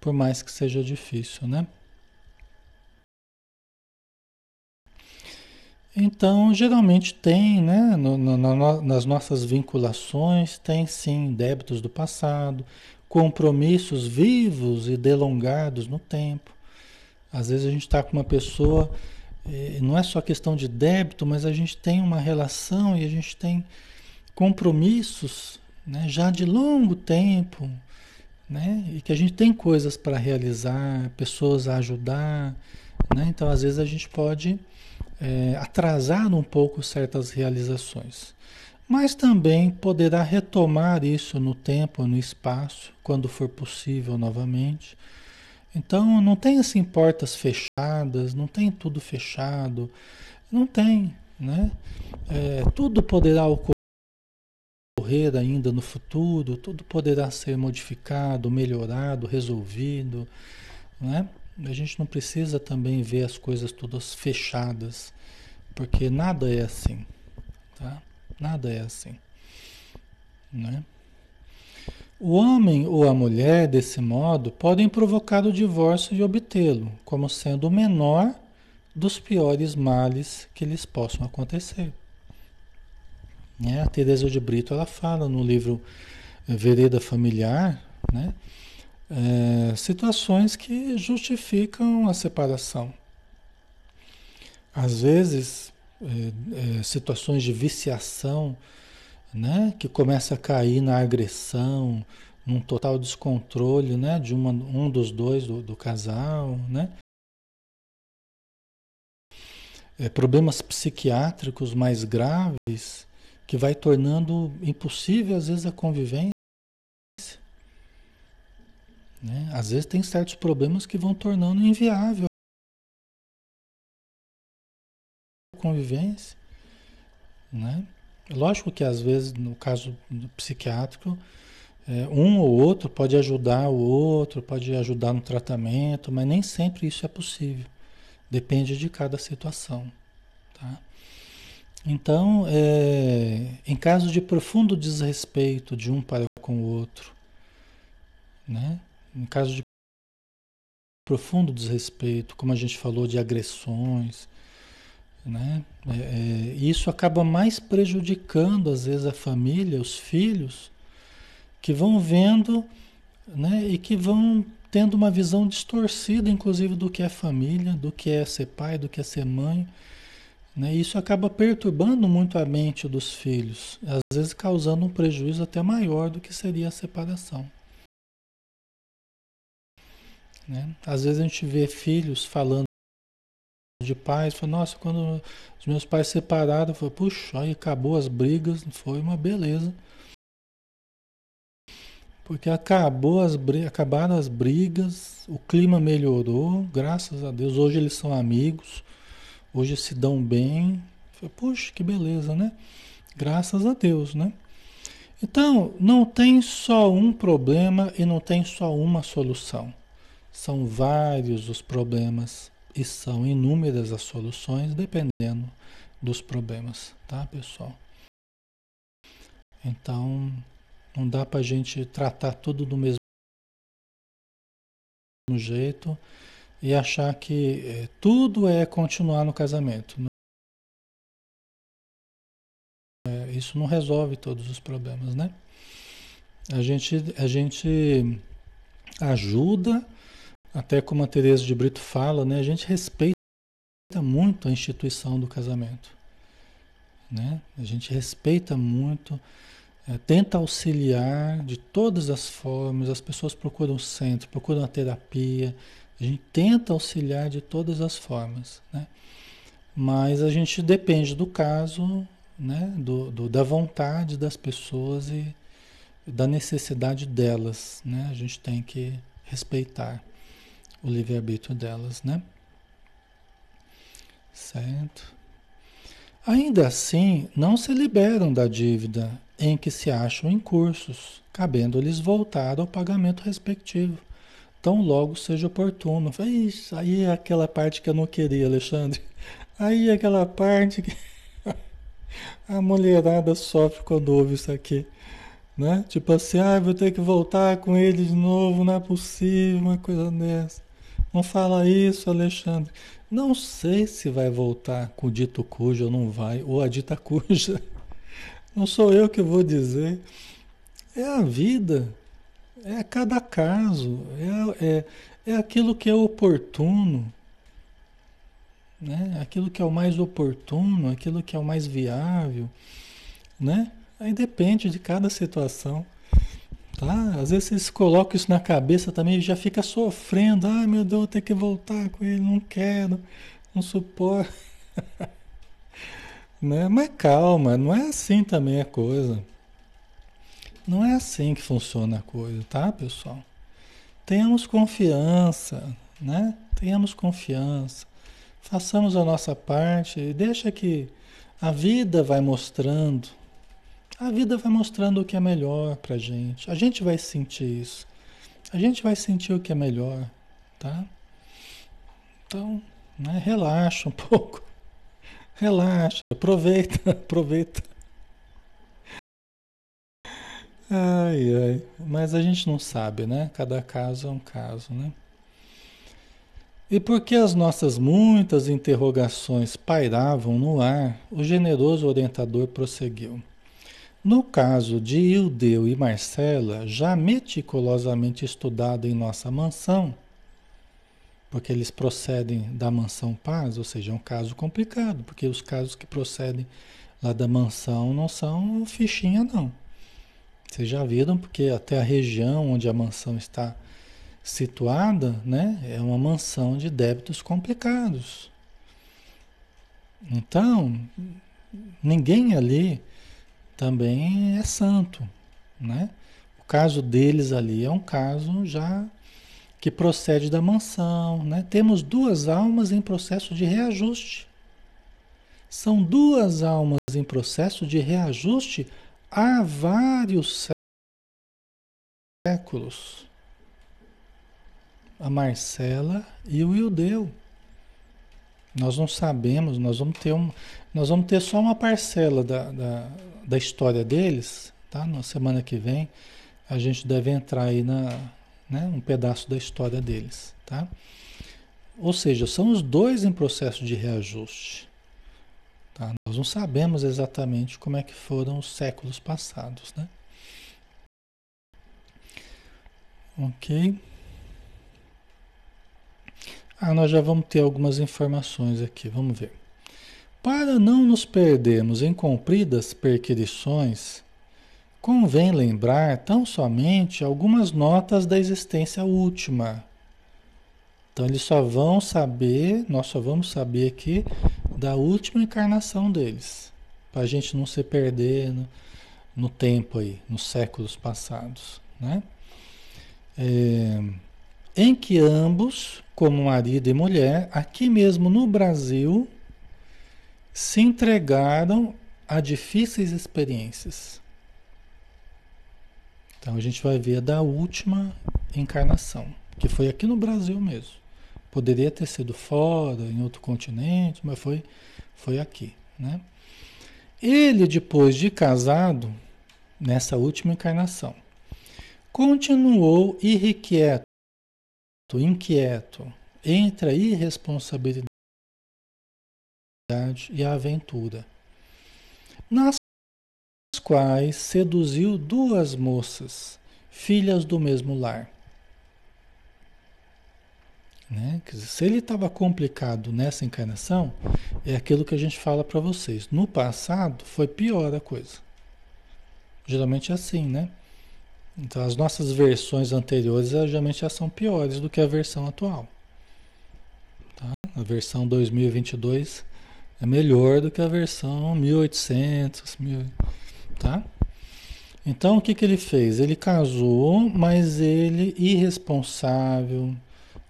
por mais que seja difícil, né? Então, geralmente tem, né, no, no, nas nossas vinculações, tem sim débitos do passado, compromissos vivos e delongados no tempo. Às vezes a gente está com uma pessoa, eh, não é só questão de débito, mas a gente tem uma relação e a gente tem compromissos né, já de longo tempo, né, e que a gente tem coisas para realizar, pessoas a ajudar. Né, então, às vezes, a gente pode é, atrasar um pouco certas realizações. Mas também poderá retomar isso no tempo, no espaço, quando for possível novamente. Então não tem assim portas fechadas, não tem tudo fechado, não tem, né? É, tudo poderá ocorrer ainda no futuro, tudo poderá ser modificado, melhorado, resolvido, né? A gente não precisa também ver as coisas todas fechadas, porque nada é assim, tá? Nada é assim, né? O homem ou a mulher, desse modo, podem provocar o divórcio e obtê-lo, como sendo o menor dos piores males que lhes possam acontecer. Né? A Teresa de Brito ela fala no livro Vereda Familiar, né? é, situações que justificam a separação. Às vezes, é, é, situações de viciação, né, que começa a cair na agressão, num total descontrole, né, de uma, um dos dois do, do casal, né, problemas psiquiátricos mais graves que vai tornando impossível às vezes a convivência. Né? Às vezes tem certos problemas que vão tornando inviável a convivência. Né? Lógico que às vezes, no caso psiquiátrico, é, um ou outro pode ajudar o outro, pode ajudar no tratamento, mas nem sempre isso é possível. Depende de cada situação. Tá? Então, é, em caso de profundo desrespeito de um para com o outro, né? em caso de profundo desrespeito, como a gente falou, de agressões, né? É, é, isso acaba mais prejudicando, às vezes, a família, os filhos, que vão vendo né? e que vão tendo uma visão distorcida, inclusive, do que é família, do que é ser pai, do que é ser mãe. Né? Isso acaba perturbando muito a mente dos filhos, às vezes causando um prejuízo até maior do que seria a separação. Né? Às vezes a gente vê filhos falando de pais, fala, nossa, quando os meus pais separaram, falei, puxa, aí acabou as brigas, foi uma beleza. Porque acabou as, acabaram as brigas, o clima melhorou, graças a Deus. Hoje eles são amigos, hoje se dão bem. Puxa, que beleza, né? Graças a Deus, né? Então, não tem só um problema e não tem só uma solução. São vários os problemas e são inúmeras as soluções dependendo dos problemas, tá, pessoal? Então, não dá para a gente tratar tudo do mesmo jeito e achar que é, tudo é continuar no casamento. É, isso não resolve todos os problemas, né? A gente, a gente ajuda até como a Teresa de Brito fala, né, a gente respeita muito a instituição do casamento. Né? A gente respeita muito, é, tenta auxiliar de todas as formas, as pessoas procuram centro, procuram a terapia, A gente tenta auxiliar de todas as formas, né? Mas a gente depende do caso, né? Do, do, da vontade das pessoas e da necessidade delas, né? A gente tem que respeitar o livre-arbítrio delas, né? Certo? Ainda assim, não se liberam da dívida em que se acham em cursos, cabendo-lhes voltar ao pagamento respectivo, tão logo seja oportuno. Isso aí é aquela parte que eu não queria, Alexandre. Aí é aquela parte que a mulherada sofre quando ouve isso aqui. Né? Tipo assim, ah, vou ter que voltar com ele de novo, não é possível, uma coisa dessa. Não fala isso, Alexandre. Não sei se vai voltar com o dito cujo ou não vai, ou a dita cuja. Não sou eu que vou dizer. É a vida, é cada caso, é, é, é aquilo que é oportuno, né? aquilo que é o mais oportuno, aquilo que é o mais viável, né? Aí depende de cada situação. Tá? Às vezes vocês colocam isso na cabeça também e já fica sofrendo. Ai meu Deus, vou ter que voltar com ele, não quero, não suporto. né? Mas calma, não é assim também a coisa. Não é assim que funciona a coisa, tá, pessoal? Tenhamos confiança, né? Tenhamos confiança. Façamos a nossa parte e deixa que a vida vai mostrando, a vida vai mostrando o que é melhor pra gente. A gente vai sentir isso. A gente vai sentir o que é melhor, tá? Então, né, relaxa um pouco. Relaxa, aproveita, aproveita. Ai, ai. Mas a gente não sabe, né? Cada caso é um caso, né? E porque as nossas muitas interrogações pairavam no ar, o generoso orientador prosseguiu. No caso de Ildeu e Marcela, já meticulosamente estudado em nossa mansão, porque eles procedem da mansão Paz, ou seja, é um caso complicado, porque os casos que procedem lá da mansão não são fichinha, não. Vocês já viram, porque até a região onde a mansão está situada, né, é uma mansão de débitos complicados. Então, ninguém ali também é santo, né? O caso deles ali é um caso já que procede da mansão, né? Temos duas almas em processo de reajuste. São duas almas em processo de reajuste há vários séculos. A Marcela e o Ildeu. Nós não sabemos, nós vamos ter, um, nós vamos ter só uma parcela da, da, da história deles, tá? Na semana que vem a gente deve entrar aí na, né, um pedaço da história deles, tá? Ou seja, são os dois em processo de reajuste. Tá? Nós não sabemos exatamente como é que foram os séculos passados, né? Ok. Ah, nós já vamos ter algumas informações aqui, vamos ver. Para não nos perdermos em compridas perquirições, convém lembrar tão somente algumas notas da existência última. Então eles só vão saber, nós só vamos saber aqui da última encarnação deles, para a gente não se perder no, no, tempo aí, nos séculos passados, né? É, em que ambos, como marido e mulher, aqui mesmo no Brasil, se entregaram a difíceis experiências. Então a gente vai ver da última encarnação, que foi aqui no Brasil mesmo. Poderia ter sido fora, em outro continente, mas foi, foi aqui. Né? Ele, depois de casado, nessa última encarnação, continuou irrequieto, inquieto, entre a irresponsabilidade e a aventura, nas quais seduziu duas moças, filhas do mesmo lar. Né? Se ele estava complicado nessa encarnação, é aquilo que a gente fala para vocês. No passado foi pior a coisa. Geralmente é assim, né? Então as nossas versões anteriores geralmente já são piores do que a versão atual. Tá? A versão 2022 é melhor do que a versão 1800, mil, tá? Então o que, que ele fez? Ele casou, mas ele, irresponsável,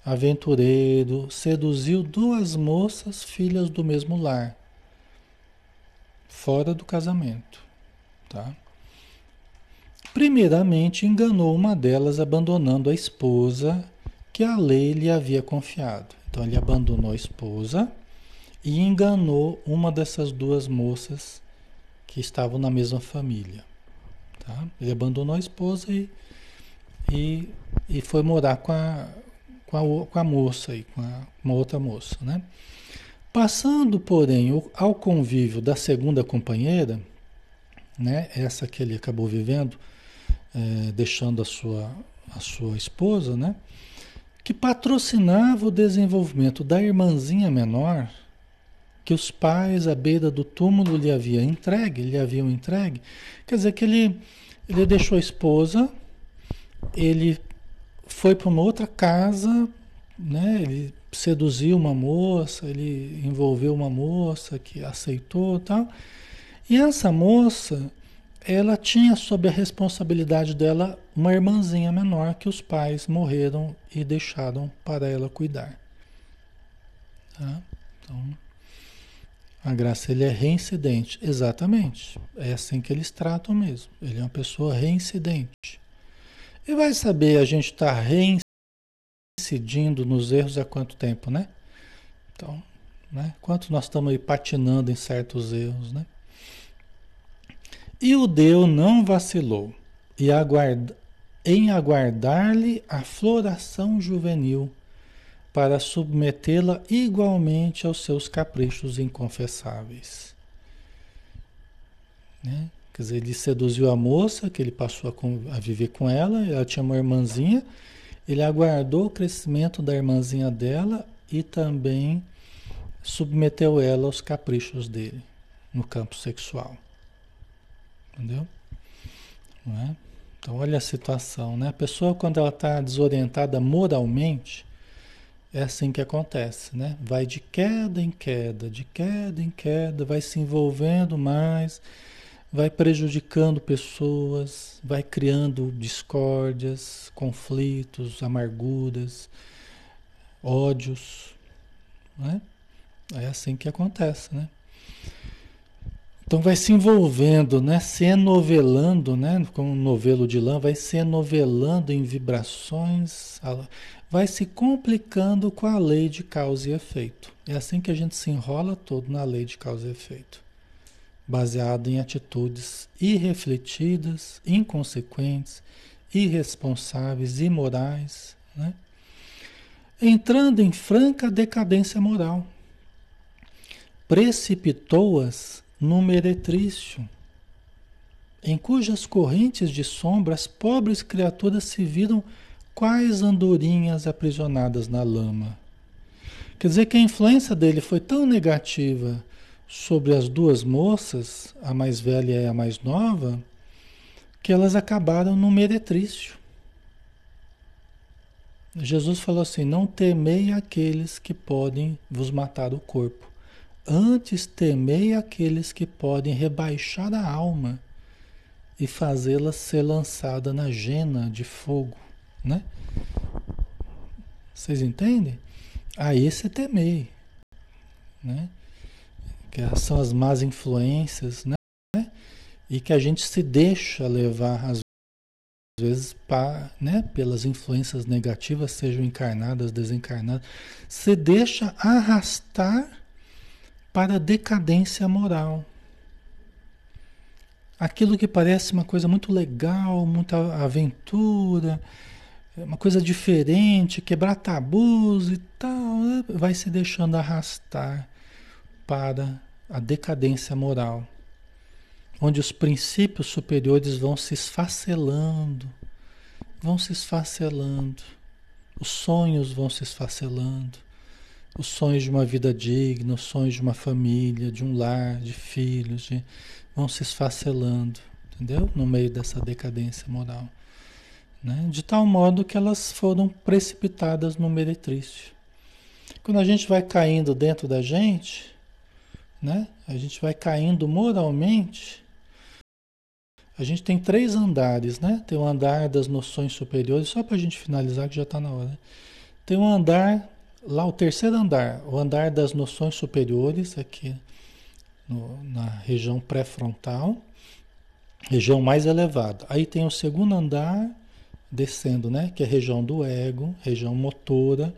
aventureiro, seduziu duas moças filhas do mesmo lar, fora do casamento. Tá? Primeiramente, enganou uma delas, abandonando a esposa que a lei lhe havia confiado. Então, ele abandonou a esposa e enganou uma dessas duas moças que estavam na mesma família. Tá? Ele abandonou a esposa e, e, e foi morar com a, com a, com a moça, aí, com a, uma outra moça. Né? Passando, porém, ao convívio da segunda companheira, né, essa que ele acabou vivendo, é, deixando a sua, a sua esposa, né, que patrocinava o desenvolvimento da irmãzinha menor, que os pais à beira do túmulo lhe haviam entregue, lhe haviam entregue. Quer dizer que ele, ele deixou a esposa, ele foi para uma outra casa, né? Ele seduziu uma moça, ele envolveu uma moça que aceitou, tal. E essa moça, ela tinha sob a responsabilidade dela uma irmãzinha menor que os pais morreram e deixaram para ela cuidar. Tá? Então, a graça ele é reincidente, exatamente. É assim que eles tratam mesmo. Ele é uma pessoa reincidente. E vai saber a gente está reincidindo nos erros há quanto tempo, né? Então, né? Quanto nós estamos aí patinando em certos erros, né? E o Deus não vacilou e aguarda, em aguardar-lhe a floração juvenil para submetê-la igualmente aos seus caprichos inconfessáveis. Né? Quer dizer, ele seduziu a moça, que ele passou a, a, viver com ela, ela tinha uma irmãzinha, ele aguardou o crescimento da irmãzinha dela e também submeteu ela aos caprichos dele no campo sexual. Entendeu? É? Então, olha a situação, né? A pessoa, quando ela está desorientada moralmente, é assim que acontece, né? Vai de queda em queda, de queda em queda, vai se envolvendo mais, vai prejudicando pessoas, vai criando discórdias, conflitos, amarguras, ódios, né? É assim que acontece, né? Então vai se envolvendo, né? Se enovelando, né? Como um novelo de lã, vai se enovelando em vibrações, vai se complicando com a lei de causa e efeito. É assim que a gente se enrola todo na lei de causa e efeito, baseado em atitudes irrefletidas, inconsequentes, irresponsáveis, imorais, né? entrando em franca decadência moral. Precipitou-as no meretrício, em cujas correntes de sombra as pobres criaturas se viram quais andorinhas aprisionadas na lama. Quer dizer que a influência dele foi tão negativa sobre as duas moças, a mais velha e a mais nova, que elas acabaram no meretrício. Jesus falou assim: Não temei aqueles que podem vos matar o corpo, antes temei aqueles que podem rebaixar a alma e fazê-la ser lançada na jena de fogo né? Vocês entendem? Aí você temei, né? Que são as más influências, né? E que a gente se deixa levar às vezes para, né, pelas influências negativas, sejam encarnadas, desencarnadas, se deixa arrastar para a decadência moral. Aquilo que parece uma coisa muito legal, muita aventura, uma coisa diferente, quebrar tabus e tal, né? vai se deixando arrastar para a decadência moral, onde os princípios superiores vão se esfacelando, vão se esfacelando, os sonhos vão se esfacelando, os sonhos de uma vida digna, os sonhos de uma família, de um lar, de filhos, de, vão se esfacelando, entendeu? No meio dessa decadência moral né? de tal modo que elas foram precipitadas no meretrício. Quando a gente vai caindo dentro da gente, né? A gente vai caindo moralmente. A gente tem três andares, né? Tem o andar das noções superiores, só para a gente finalizar que já está na hora. Tem um andar, lá o terceiro andar, o andar das noções superiores, aqui no, na região pré-frontal, região mais elevada. Aí tem o segundo andar, descendo, né? Que é a região do ego, região motora,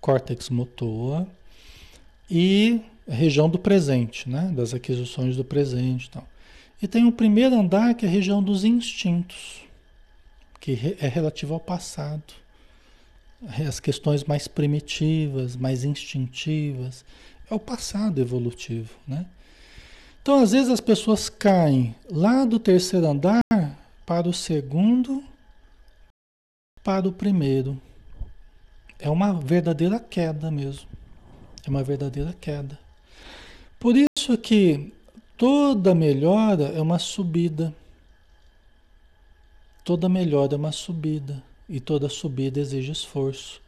córtex motor, e região do presente, né? Das aquisições do presente e tal. E tem o primeiro andar, que é a região dos instintos, que é relativo ao passado. As questões mais primitivas, mais instintivas. É o passado evolutivo, né? Então, às vezes, as pessoas caem lá do terceiro andar para o segundo, para o primeiro. É uma verdadeira queda mesmo. É uma verdadeira queda. Por isso que Toda melhora é uma subida. Toda melhora é uma subida. E toda subida exige esforço.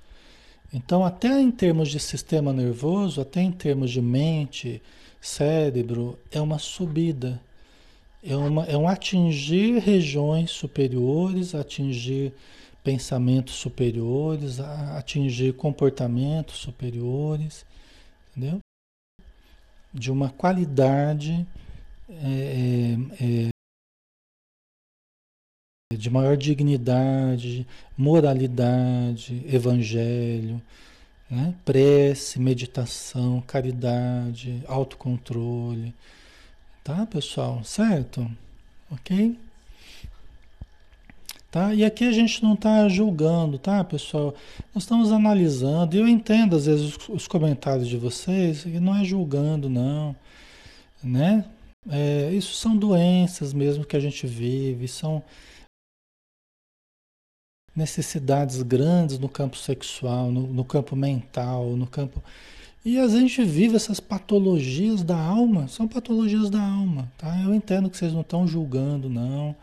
Então, até em termos de sistema nervoso, até em termos de mente, cérebro, é uma subida. É, uma, é um atingir regiões superiores, atingir pensamentos superiores, atingir comportamentos superiores, entendeu? De uma qualidade é, é, é, de maior dignidade, moralidade, evangelho, né? prece, meditação, caridade, autocontrole. Tá, pessoal? Certo? Ok? Tá? E aqui a gente não está julgando, tá, pessoal? Nós estamos analisando. E eu entendo, às vezes, os, os comentários de vocês, que não é julgando, não. Né? É, isso são doenças mesmo que a gente vive, são necessidades grandes no campo sexual, no, no campo mental, no campo. E a gente vive essas patologias da alma, são patologias da alma, tá? Eu entendo que vocês não estão julgando, não,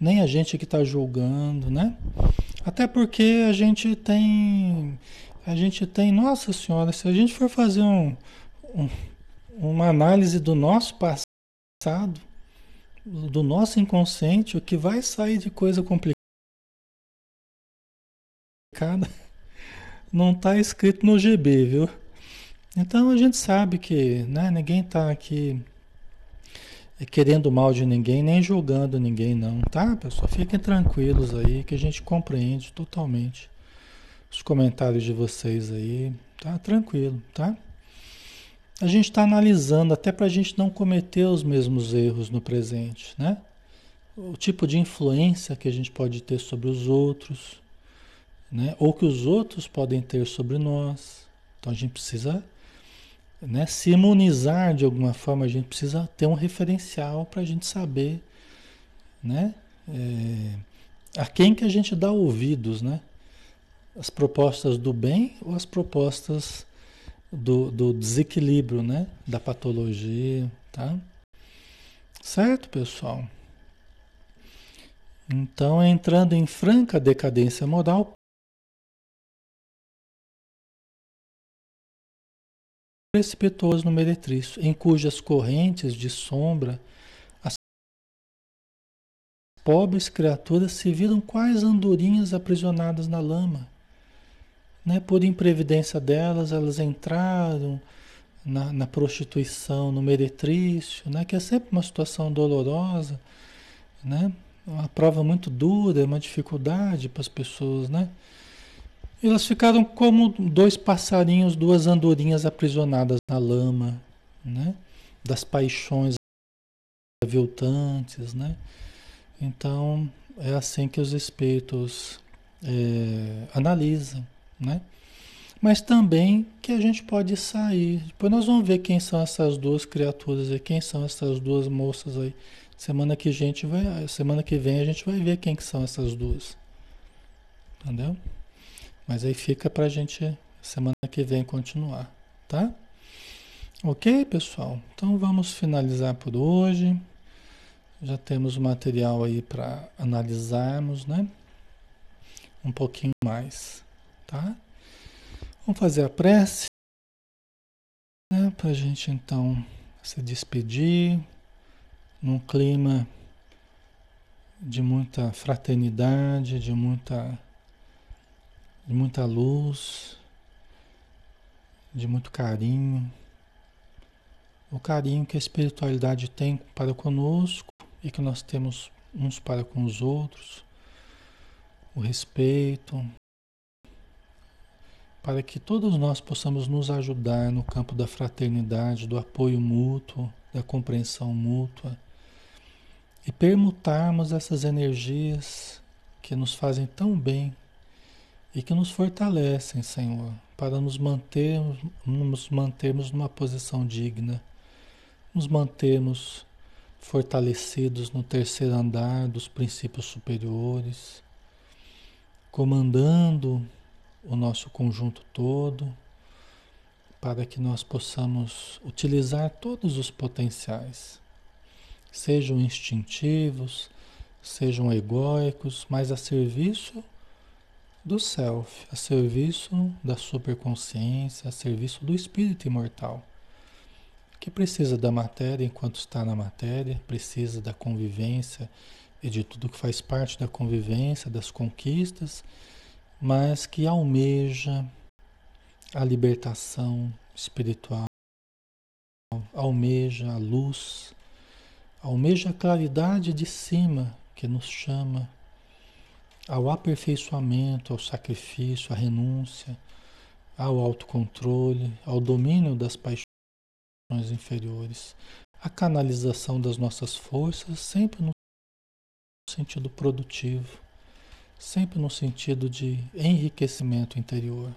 nem a gente que está julgando, né? Até porque a gente tem, a gente tem, nossa senhora, se a gente for fazer um, um, uma análise do nosso passado, do nosso inconsciente, o que vai sair de coisa complicada não está escrito no GB, viu? Então a gente sabe que né, ninguém está aqui querendo mal de ninguém, nem julgando ninguém, não, tá, pessoal? Fiquem tranquilos aí, que a gente compreende totalmente os comentários de vocês aí, tá? Tranquilo, tá? a gente está analisando até para a gente não cometer os mesmos erros no presente, né? O tipo de influência que a gente pode ter sobre os outros, né? Ou que os outros podem ter sobre nós. Então a gente precisa né, se imunizar de alguma forma, a gente precisa ter um referencial para a gente saber, né? É, a quem que a gente dá ouvidos, né? As propostas do bem ou as propostas do, do desequilíbrio, né? Da patologia, tá? Certo, pessoal? Então, entrando em franca decadência moral, precipitoso no meretrício, em cujas correntes de sombra as pobres criaturas se viram quais andorinhas aprisionadas na lama né? Por imprevidência delas, elas entraram na, na prostituição, no meretrício, né? que é sempre uma situação dolorosa, né? uma prova muito dura, uma dificuldade para as pessoas. Né? Elas ficaram como dois passarinhos, duas andorinhas aprisionadas na lama, né? das paixões aviltantes. Né? Então, é assim que os espíritos é, analisam né? Mas também que a gente pode sair. Depois nós vamos ver quem são essas duas criaturas e quem são essas duas moças aí. Semana que, gente vai, semana que vem a gente vai ver quem que são essas duas. Entendeu? Mas aí fica pra gente semana que vem continuar, tá? Ok, pessoal? Então vamos finalizar por hoje. Já temos material aí para analisarmos, né? Um pouquinho mais. Tá? Vamos fazer a prece. né, para a gente então se despedir num clima de muita fraternidade, de muita, de muita luz, de muito carinho. O carinho que a espiritualidade tem para conosco e que nós temos uns para com os outros. O respeito, para que todos nós possamos nos ajudar no campo da fraternidade, do apoio mútuo, da compreensão mútua e permutarmos essas energias que nos fazem tão bem e que nos fortalecem, Senhor, para nos mantermos, nos mantermos numa posição digna, nos mantermos fortalecidos no terceiro andar dos princípios superiores, comandando o nosso conjunto todo, para que nós possamos utilizar todos os potenciais sejam instintivos, sejam egóicos, mas a serviço do self, a serviço da superconsciência, a serviço do espírito imortal, que precisa da matéria enquanto está na matéria, precisa da convivência e de tudo que faz parte da convivência, das conquistas, mas que almeja a libertação espiritual, almeja a luz, Almeja a claridade de cima que nos chama ao aperfeiçoamento, ao sacrifício, à renúncia, ao autocontrole, ao domínio das paixões inferiores, a canalização das nossas forças sempre no sentido produtivo, sempre no sentido de enriquecimento interior.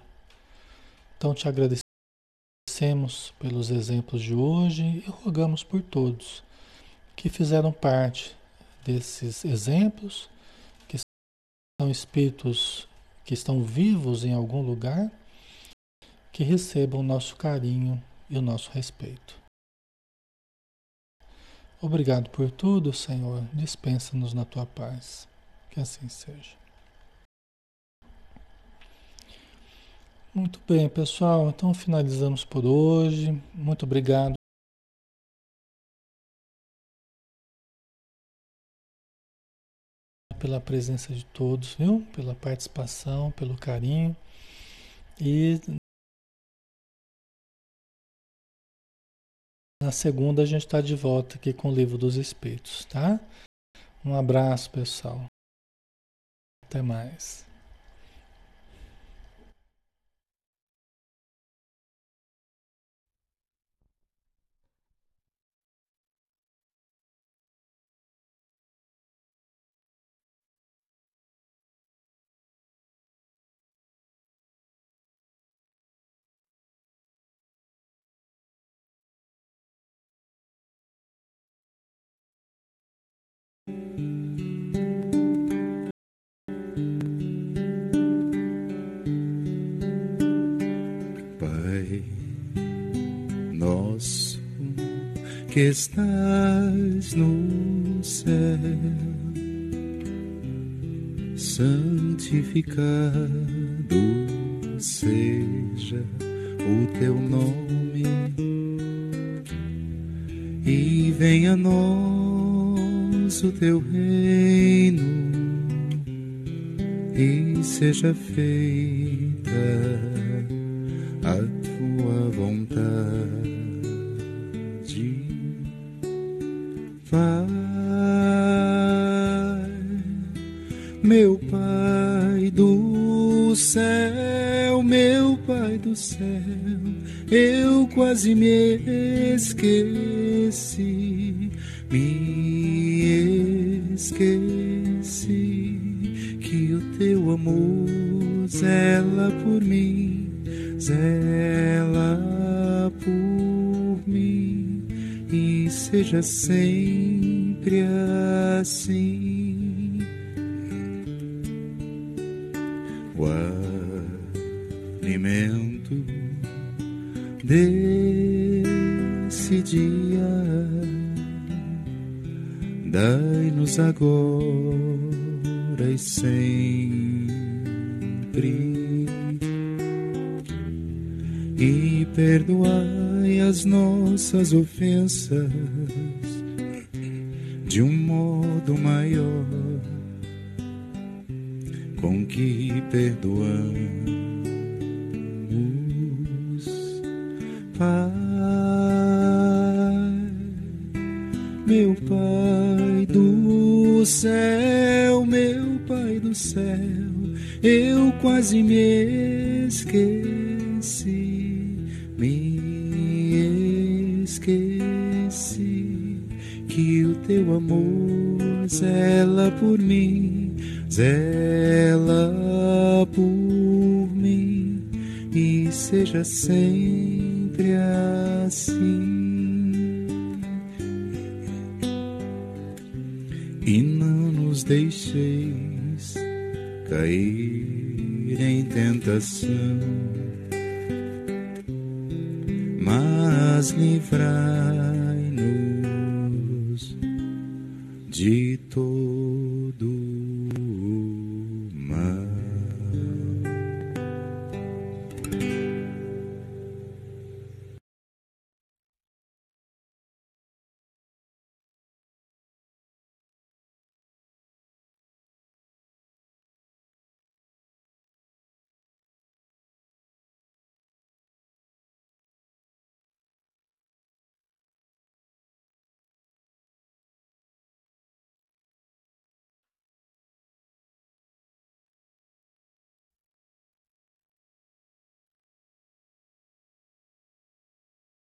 Então te agradecemos pelos exemplos de hoje e rogamos por todos que fizeram parte desses exemplos, são espíritos que estão vivos em algum lugar, que recebam o nosso carinho e o nosso respeito. Obrigado por tudo, Senhor. Dispensa-nos na tua paz. Que assim seja. Muito bem, pessoal. Então finalizamos por hoje. Muito obrigado pela presença de todos, viu? Pela participação, pelo carinho. E na segunda a gente está de volta aqui com o Livro dos Espíritos, tá? Um abraço, pessoal. Até mais. Que estás no céu, santificado seja o teu nome, e venha a nós o teu reino, e seja feita céu, eu quase me esqueci, me esqueci que o teu amor zela por mim, zela por mim e seja sempre assim. O desse dia, dai-nos agora e sempre e perdoai as nossas ofensas de um modo maior com que perdoamos. Pai, meu Pai do céu, meu Pai do céu, eu quase me esqueci, me esqueci que o teu amor zela por mim, zela por mim e seja sempre